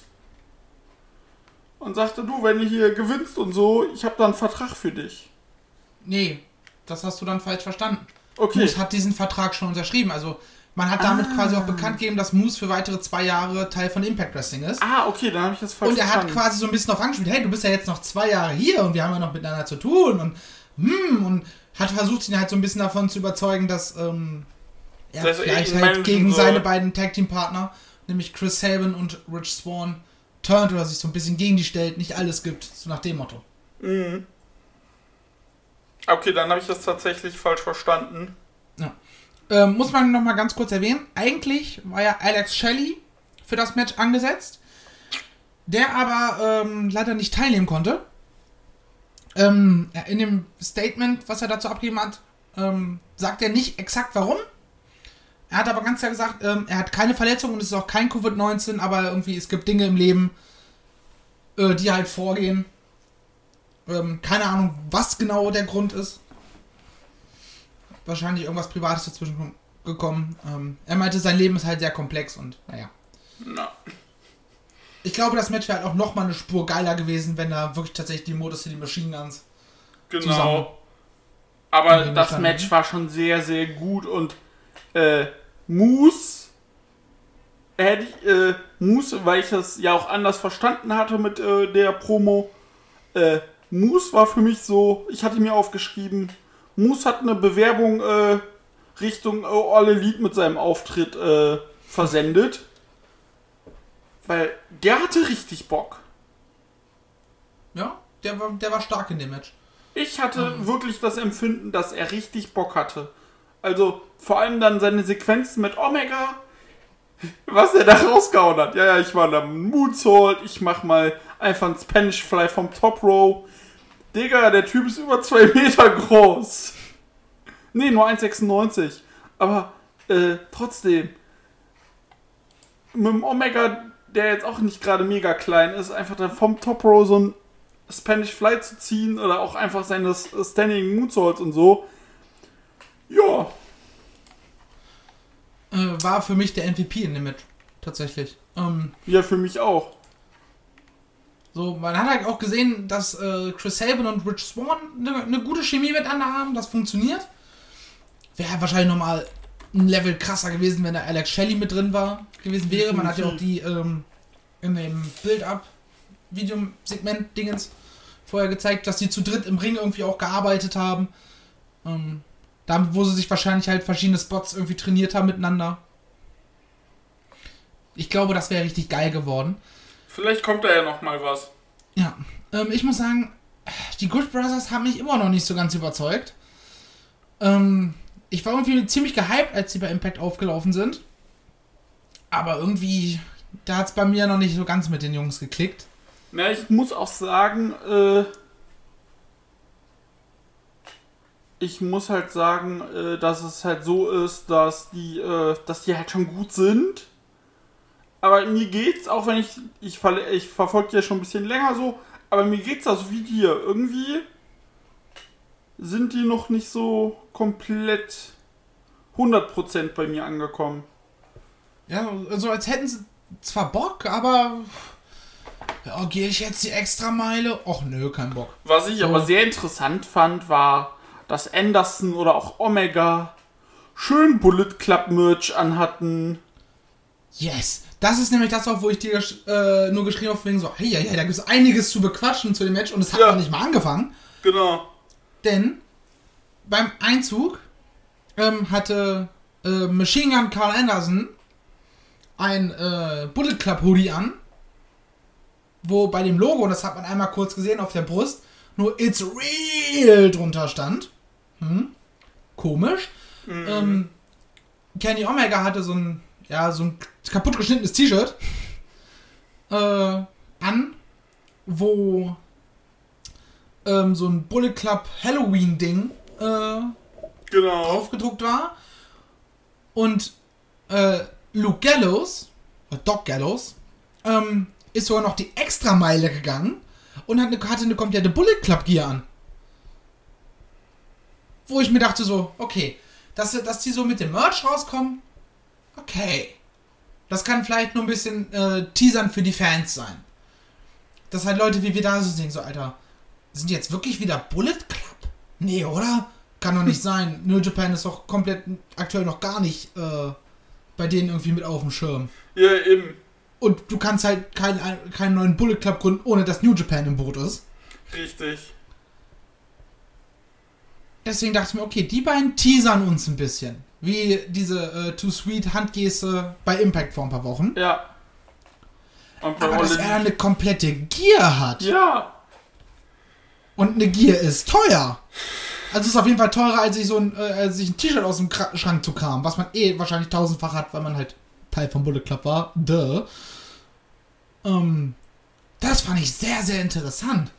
und sagte, du, wenn du hier gewinnst und so, ich habe da einen Vertrag für dich.
Nee, das hast du dann falsch verstanden.
Okay.
Moose hat diesen Vertrag schon unterschrieben. Also man hat damit
Ah.
quasi auch bekannt gegeben, dass Moose für weitere zwei Jahre Teil von Impact Wrestling ist.
Ah, okay, dann habe ich das falsch
Und er hat
verstanden.
quasi so ein bisschen auf angespielt, hey, du bist ja jetzt noch zwei Jahre hier und wir haben ja noch miteinander zu tun und hm, und hat versucht, ihn halt so ein bisschen davon zu überzeugen, dass ähm, er
Dass er
vielleicht halt gegen
soll.
seine beiden Tag-Team-Partner, nämlich Chris Sabin und Rich Swan, turnt oder sich so ein bisschen gegen die stellt, nicht alles gibt, so nach dem Motto.
Mhm. Okay, dann habe ich das tatsächlich falsch verstanden.
Ähm, muss man noch mal ganz kurz erwähnen, eigentlich war ja Alex Shelley für das Match angesetzt, der aber ähm, leider nicht teilnehmen konnte. Ähm, in dem Statement, was er dazu abgegeben hat, ähm, sagt er nicht exakt warum. Er hat aber ganz klar gesagt, ähm, er hat keine Verletzung und es ist auch kein Covid-19, aber irgendwie es gibt Dinge im Leben, äh, die halt vorgehen. Ähm, keine Ahnung, was genau der Grund ist wahrscheinlich irgendwas Privates dazwischen gekommen. Ähm, er meinte, sein Leben ist halt sehr komplex und naja.
Na.
Ich glaube, das Match wäre halt auch nochmal eine Spur geiler gewesen, wenn da wirklich tatsächlich die Motor City Machine Guns.
Genau.
Zusammen.
Aber das Match
ne?
war schon sehr, sehr gut und äh, Moose hätte ich, äh, Moose, weil ich das ja auch anders verstanden hatte mit äh, der Promo, äh, Moose war für mich so, ich hatte mir aufgeschrieben, Moose hat eine Bewerbung äh, Richtung äh, All Elite mit seinem Auftritt äh, versendet. Weil der hatte richtig Bock.
Ja, der war, der war stark in dem Match.
Ich hatte wirklich das Empfinden, dass er richtig Bock hatte. Also vor allem dann seine Sequenzen mit Omega, was er da rausgehauen hat. Ja, ja, ich war da im Moonsault, ich mach mal einfach einen Spanish Fly vom Top Row. Digga, der Typ ist über zwei Meter groß. Nee, nur 1,96. Aber äh, trotzdem. Mit dem Omega, der jetzt auch nicht gerade mega klein ist, einfach dann vom Top Row so ein Spanish Fly zu ziehen oder auch einfach seine Standing Moonsaults und so. Ja,
Äh, war für mich der MVP in dem Match. Tatsächlich. Ähm,
ja, für mich auch.
so, man hat halt auch gesehen, dass äh, Chris Sabin und Rich Swan eine eine gute Chemie miteinander haben. Das funktioniert. Wäre wahrscheinlich nochmal ein Level krasser gewesen, wenn da Alex Shelley mit drin war, gewesen wäre. Man hat ja auch die ähm, in dem Build-Up Videosegment-Dingens vorher gezeigt, dass sie zu dritt im Ring irgendwie auch gearbeitet haben. Ähm, da, wo sie sich wahrscheinlich halt verschiedene Spots irgendwie trainiert haben miteinander. Ich glaube, das wäre richtig geil geworden.
Vielleicht kommt da ja noch mal was.
Ja, ähm, ich muss sagen, die Good Brothers haben mich immer noch nicht so ganz überzeugt. Ähm, ich war irgendwie ziemlich gehypt, als sie bei Impact aufgelaufen sind. Aber irgendwie, da hat es bei mir noch nicht so ganz mit den Jungs geklickt.
Na, ich muss auch sagen, äh, ich muss halt sagen, äh, dass es halt so ist, dass die, äh, dass die halt schon gut sind. Aber mir geht's, auch wenn ich, ich, ich verfolge ja schon ein bisschen länger so, aber mir geht's da so wie dir. Irgendwie sind die noch nicht so komplett 100% bei mir angekommen.
Ja, so als hätten sie zwar Bock, aber. Ja, gehe ich jetzt die Extrameile? Och nö, kein Bock.
Was ich
So.
aber sehr interessant fand, war, dass Anderson oder auch Omega schön Bullet Club Merch anhatten.
Yes! Das ist nämlich das auch, wo ich dir äh, nur geschrieben habe, wegen so, hey, ja, ja, da gibt es einiges zu bequatschen zu dem Match und es hat
Ja.
noch nicht mal angefangen.
Genau.
Denn beim Einzug ähm, hatte äh, Machine Gun Carl Anderson ein äh, Bullet Club Hoodie an, wo bei dem Logo, das hat man einmal kurz gesehen auf der Brust, nur It's Real drunter stand. Hm? Komisch. Ähm, Kenny Omega hatte so ein, ja, so ein kaputt geschnittenes T-Shirt äh, an, wo ähm, so ein Bullet Club Halloween-Ding äh,
Genau.
draufgedruckt war. Und äh, Luke Gallows, oder Doc Gallows, ähm, ist sogar noch die Extrameile gegangen und hat eine, hatte eine komplette Bullet Club Gear an. Wo ich mir dachte so, okay, dass, dass die so mit dem Merch rauskommen, okay. Das kann vielleicht nur ein bisschen äh, teasern für die Fans sein. Dass halt Leute wie wir da so denken, so, Alter, sind die jetzt wirklich wieder Bullet Club? Nee, oder? Kann doch nicht sein. New Japan ist doch komplett aktuell noch gar nicht äh, bei denen irgendwie mit auf dem Schirm.
Ja, eben.
Und du kannst halt keinen, keinen neuen Bullet Club gründen, ohne dass New Japan im Boot ist.
Richtig.
Deswegen dachte ich mir, okay, die beiden teasern uns ein bisschen. Wie diese äh, Too Sweet Handgeste bei Impact vor ein paar Wochen.
Ja.
Aber dass er eine komplette Gear hat.
Ja.
Und eine Gear ist teuer. Also ist auf jeden Fall teurer, als sich so ein, äh, sich ein T-Shirt aus dem Kra Schrank zu kramen, was man eh wahrscheinlich tausendfach hat, weil man halt Teil vom Bullet Club war. Duh. Ähm, das fand ich sehr, sehr interessant.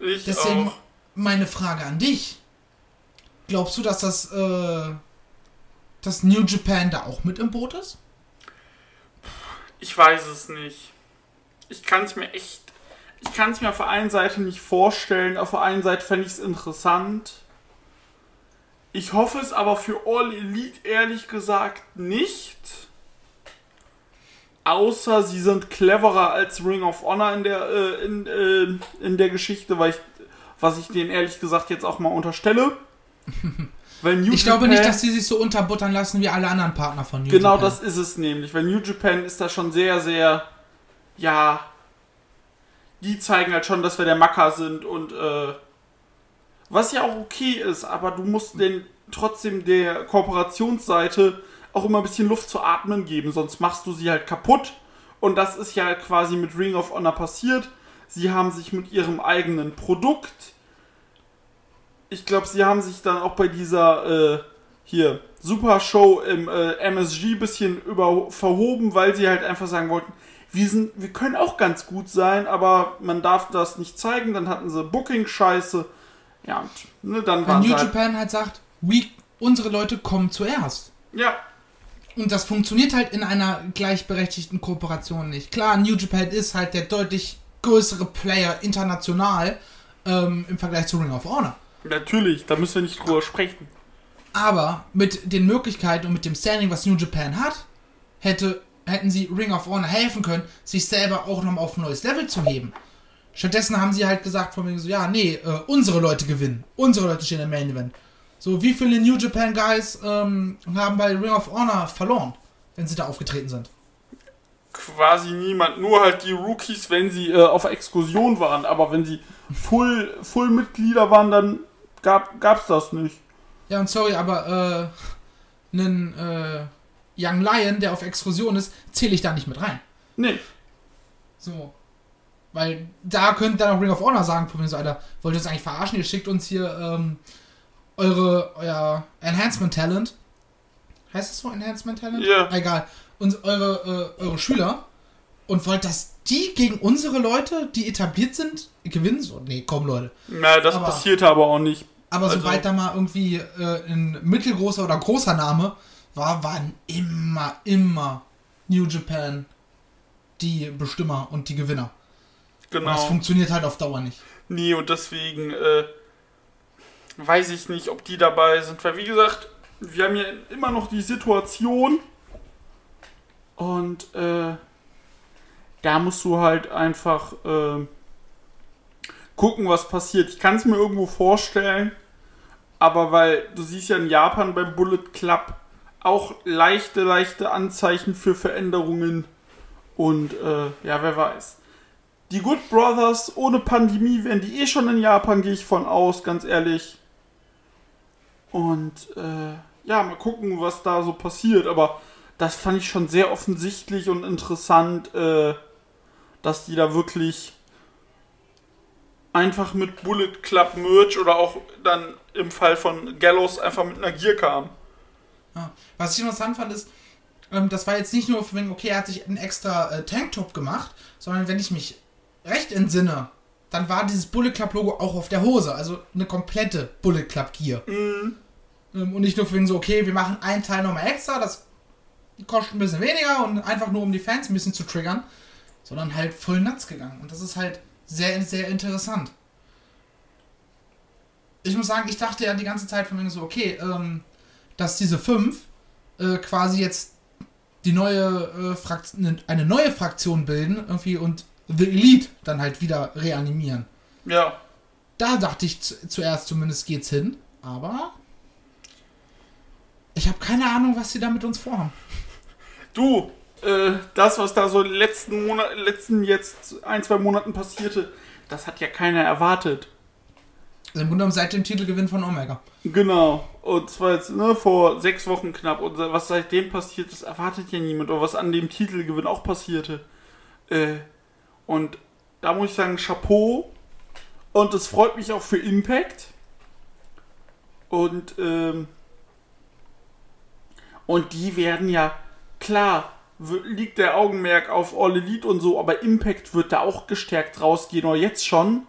Ich
Deswegen
auch.
meine Frage an dich. Glaubst du, dass das, äh, dass New Japan da auch mit im Boot ist?
Ich weiß es nicht. Ich kann es mir echt. Ich kann es mir auf der einen Seite nicht vorstellen, auf der einen Seite fände ich es interessant. Ich hoffe es aber für All Elite ehrlich gesagt nicht. Außer sie sind cleverer als Ring of Honor in der, äh, in, äh, in der Geschichte, weil ich, was ich denen ehrlich gesagt jetzt auch mal unterstelle. Weil New
Ich glaube
Japan-
nicht, dass sie sich so unterbuttern lassen wie alle anderen Partner von New
Genau
Japan.
das ist es nämlich. Weil New Japan ist da schon sehr, sehr, ja, die zeigen halt schon, dass wir der Macker sind und äh, was ja auch okay ist, aber du musst den trotzdem der Kooperationsseite auch immer ein bisschen Luft zu atmen geben, sonst machst du sie halt kaputt. Und das ist ja quasi mit Ring of Honor passiert. Sie haben sich mit ihrem eigenen Produkt, ich glaube, sie haben sich dann auch bei dieser äh, hier Super Show im äh, MSG bisschen über verhoben, weil sie halt einfach sagen wollten, wir sind, wir können auch ganz gut sein, aber man darf das nicht zeigen. Dann hatten sie Booking-Scheiße. Ja, und ne, dann waren
New
halt,
Japan halt sagt, we, unsere Leute kommen zuerst.
ja,
Und das funktioniert halt in einer gleichberechtigten Kooperation nicht. Klar, New Japan ist halt der deutlich größere Player international ähm, im Vergleich zu Ring of Honor.
natürlich, da müssen wir nicht drüber sprechen.
Aber mit den Möglichkeiten und mit dem Standing, was New Japan hat, hätte, hätten sie Ring of Honor helfen können, sich selber auch nochmal auf ein neues Level zu heben. Stattdessen haben sie halt gesagt von wegen so, ja, nee, äh, unsere Leute gewinnen. Unsere Leute stehen im Main Event. So, wie viele New Japan Guys ähm, haben bei Ring of Honor verloren, wenn sie da aufgetreten sind?
quasi niemand, nur halt die Rookies, wenn sie äh, auf Exkursion waren. Aber wenn sie Full, Full Mitglieder waren, dann gab, gab's das nicht.
Ja, und sorry, aber äh, einen äh, Young Lion, der auf Exkursion ist, zähle ich da nicht mit rein.
Nee.
So. Weil da könnte dann auch Ring of Honor sagen, so, Alter, wollt ihr uns eigentlich verarschen? Ihr schickt uns hier ähm, eure, euer Enhancement Talent. Heißt es so, Enhancement Talent?
Ja.
Egal. Und eure, äh, eure Schüler. Und wollt, dass die gegen unsere Leute, die etabliert sind, gewinnen? So, nee, komm, Leute.
Na, das
Aber-
passierte aber auch nicht.
Aber
Also-
sobald da mal irgendwie äh, ein mittelgroßer oder großer Name war, waren immer, immer New Japan die Bestimmer und die Gewinner. Und das
Genau.
funktioniert halt auf Dauer nicht.
Nee, und deswegen äh, weiß ich nicht, ob die dabei sind. Weil, wie gesagt, wir haben ja immer noch die Situation. Und äh, da musst du halt einfach äh, gucken, was passiert. Ich kann es mir irgendwo vorstellen. Aber weil du siehst ja in Japan beim Bullet Club auch leichte, leichte Anzeichen für Veränderungen. Und äh, ja, wer weiß. Die Good Brothers ohne Pandemie wären die eh schon in Japan, gehe ich von aus, ganz ehrlich. Und äh, ja, mal gucken, was da so passiert. Aber das fand ich schon sehr offensichtlich und interessant, äh, dass die da wirklich einfach mit Bullet Club Merch oder auch dann im Fall von Gallows einfach mit einer Gear kamen.
Ja. Was ich interessant fand, ist, ähm, das war jetzt nicht nur von wegen, okay, er hat sich einen extra äh, Tanktop gemacht, sondern wenn ich mich recht entsinne, dann war dieses Bullet Club Logo auch auf der Hose. Also eine komplette Bullet Club Gear. Ähm, und nicht nur für wegen so, okay, wir machen einen Teil nochmal extra, das kostet ein bisschen weniger und einfach nur um die Fans ein bisschen zu triggern, sondern halt voll nuts gegangen. Und das ist halt sehr, sehr interessant. Ich muss sagen, ich dachte ja die ganze Zeit von mir so, okay, ähm, dass diese fünf äh, quasi jetzt die neue äh, Fraktion, eine neue Fraktion bilden irgendwie und The Elite dann halt wieder reanimieren.
Ja,
Da dachte ich zu, zuerst zumindest geht's hin, aber ich habe keine Ahnung, was sie da mit uns vorhaben.
Du, äh, das, was da so in den letzten Monat, letzten jetzt ein, zwei Monaten passierte, das hat ja keiner erwartet.
Also Im Grunde genommen seit dem Titelgewinn von Omega.
Genau. Und zwar jetzt ne, vor sechs Wochen knapp. Und was seitdem passiert ist, erwartet ja niemand. Oder was an dem Titelgewinn auch passierte. Äh, und da muss ich sagen, Chapeau. Und es freut mich auch für Impact. Und, ähm, und die werden ja, klar, liegt der Augenmerk auf All Elite und so, aber Impact wird da auch gestärkt rausgehen, oder jetzt schon,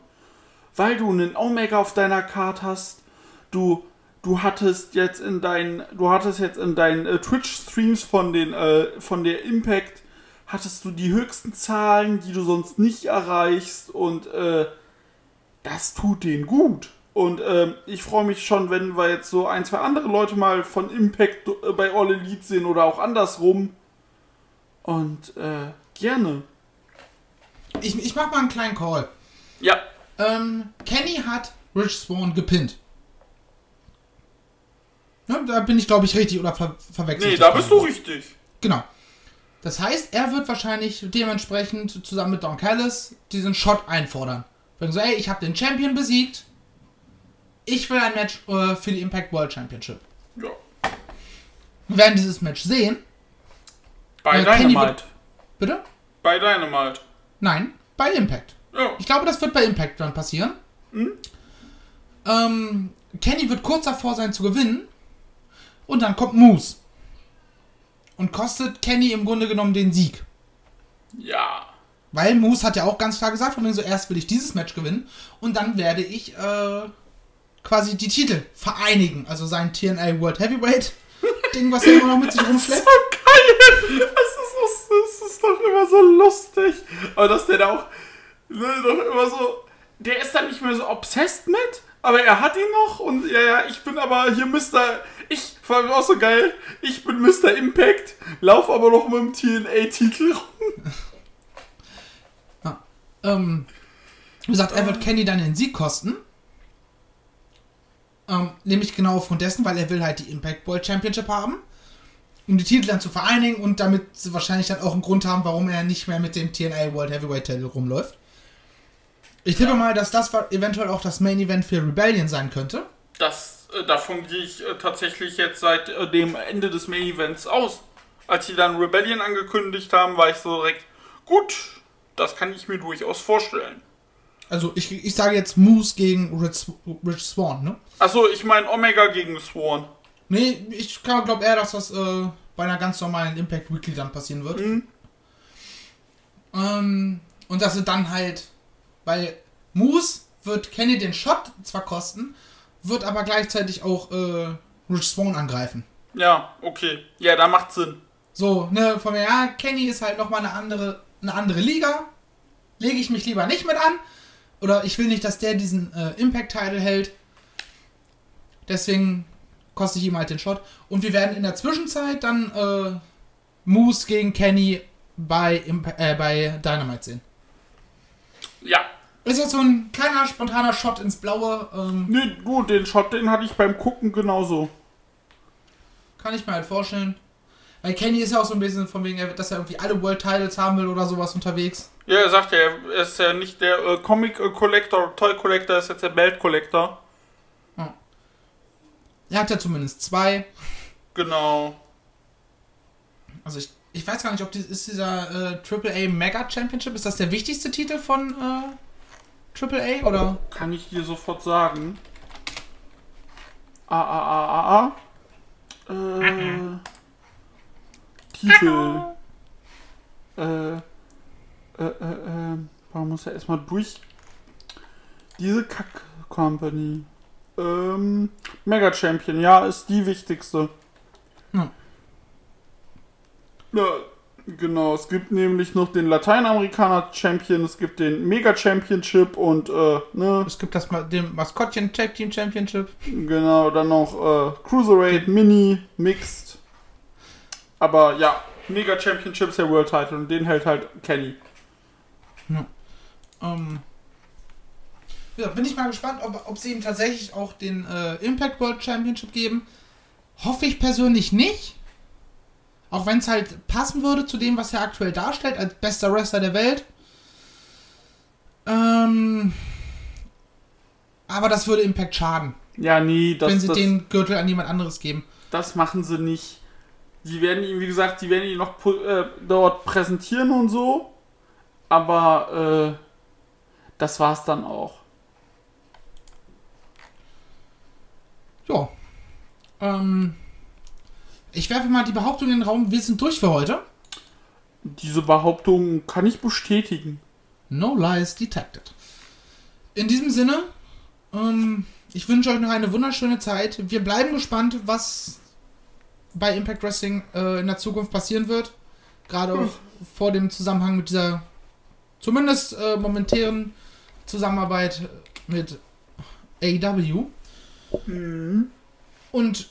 weil du einen Omega auf deiner Card hast, du, du hattest jetzt in deinen, du hattest jetzt in deinen äh, Twitch-Streams von den, äh, von der Impact, hattest du die höchsten Zahlen, die du sonst nicht erreichst und äh, das tut denen gut. Und ähm, ich freue mich schon, wenn wir jetzt so ein, zwei andere Leute mal von Impact äh, bei All Elite sehen oder auch andersrum. Und äh, gerne.
Ich, ich mach mal einen kleinen Call.
Ja,
Ähm, Kenny hat Rich Swan gepinnt. Ne, da bin ich, glaube ich, richtig oder ver verwechselt.
nee, da bist du richtig.
Genau. Das heißt, er wird wahrscheinlich dementsprechend zusammen mit Don Callis diesen Shot einfordern. Sagen so, ey, ich habe den Champion besiegt. Ich will ein Match äh, für die Impact World Championship.
Ja.
Wir werden dieses Match sehen.
Bei
Äh,
Dynamite.
Bitte?
Bei Dynamite.
Nein, bei Impact.
Ja.
Ich glaube, das wird bei Impact dann passieren. Ähm, Kenny wird kurz davor sein zu gewinnen. Und dann kommt Moose. Und kostet Kenny im Grunde genommen den Sieg.
Ja.
Weil Moose hat ja auch ganz klar gesagt, von wegen so erst will ich dieses Match gewinnen und dann werde ich äh, quasi die Titel vereinigen. Also sein TNA World Heavyweight Ding, was er immer noch mit sich rumschleppt.
So geil! Das ist, das, das ist doch immer so lustig. Aber dass der da auch ne, doch immer so. Der ist dann nicht mehr so obsessed mit, aber er hat ihn noch und ja, ja, ich bin aber hier Mr. Ich fand auch so geil. Ich bin Mr. Impact, lauf aber noch mit dem TNA-Titel rum.
Ja. Ähm, wie gesagt, er wird Kenny dann den Sieg kosten. Ähm, nämlich genau aufgrund dessen, weil er will halt die Impact World Championship haben. um die Titel dann zu vereinigen und damit sie wahrscheinlich dann auch einen Grund haben, warum er nicht mehr mit dem TNA World Heavyweight Title rumläuft. Ich tippe mal, dass das eventuell auch das Main Event für Rebellion sein könnte.
Das, äh, davon gehe ich äh, tatsächlich jetzt seit äh, dem Ende des Main Events aus. Als sie dann Rebellion angekündigt haben, war ich so direkt, gut, das kann ich mir durchaus vorstellen.
Also ich, ich sage jetzt Moose gegen Rich, Rich Swan, ne?
Achso, ich meine Omega gegen Swan.
Nee, ich glaube eher, dass das äh, bei einer ganz normalen Impact Weekly dann passieren wird.
Mhm.
Ähm, und dass sie dann halt, weil Moose wird Kenny den Shot zwar kosten, wird aber gleichzeitig auch äh, Rich Swan angreifen.
Ja, okay. Ja, da macht Sinn.
So, ne, von mir, ja, Kenny ist halt nochmal eine andere, eine andere Liga. Lege ich mich lieber nicht mit an. Oder ich will nicht, dass der diesen äh, Impact-Title hält. Deswegen koste ich ihm halt den Shot. Und wir werden in der Zwischenzeit dann äh, Moose gegen Kenny bei, Imp äh, bei Dynamite sehen.
Ja.
Ist jetzt so ein kleiner, spontaner Shot ins Blaue. Ähm,
Nee, gut, den Shot, den hatte ich beim Gucken genauso.
kann ich mir halt vorstellen. Weil Kenny ist ja auch so ein bisschen von wegen, dass er irgendwie alle World Titles haben will oder sowas unterwegs.
Ja, er sagt ja, er ist ja nicht der äh, Comic äh, Collector, Toy Collector, er ist jetzt der Belt Collector.
Er hat ja zumindest zwei.
Genau.
Also ich, ich weiß gar nicht, ob die, ist dieser äh, AAA Mega Championship, ist das der wichtigste Titel von äh, AAA oder?
Kann ich dir sofort sagen. A, A, A, A, A. Äh, Titel. Äh, äh, äh, äh, warum muss er erstmal durch diese Kack-Company? Ähm, Mega Champion, ja, ist die wichtigste.
Hm.
Ja, genau. Es gibt nämlich noch den Lateinamerikaner Champion, es gibt den Mega Championship und, äh, ne,
Es gibt das Ma- dem Maskottchen Tag Team Championship.
genau, dann noch äh, Cruiserweight, Mini, Mixed. Aber ja, Mega Championship ist der World Title und den hält halt Kenny.
Ähm, ja, bin ich mal gespannt, ob, ob sie ihm tatsächlich auch den äh, Impact World Championship geben. Hoffe ich persönlich nicht. Auch wenn es halt passen würde zu dem, was er aktuell darstellt, als bester Wrestler der Welt. Ähm, aber das würde Impact schaden,
Ja, nee, das,
wenn sie
das,
den Gürtel an jemand anderes geben.
das machen sie nicht. Die werden ihn, wie gesagt, die werden ihn noch äh, dort präsentieren und so. Aber äh, das war's dann auch.
Ja. Ähm, ich werfe mal die Behauptung in den Raum, wir sind durch für heute.
Diese Behauptung kann ich bestätigen.
No lies detected. In diesem Sinne, ähm, ich wünsche euch noch eine wunderschöne Zeit. Wir bleiben gespannt, was bei Impact Wrestling äh, in der Zukunft passieren wird. Gerade auch vor dem Zusammenhang mit dieser zumindest äh, momentären Zusammenarbeit mit AEW. Und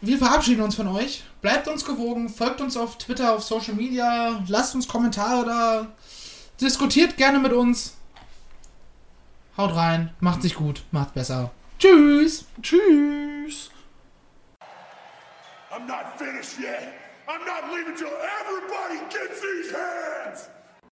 wir verabschieden uns von euch. Bleibt uns gewogen, folgt uns auf Twitter, auf Social Media, lasst uns Kommentare da, diskutiert gerne mit uns. Haut rein, macht sich gut, macht besser. Tschüss!
Tschüss.
I'm not finished yet. I'm not leaving till everybody gets these hands.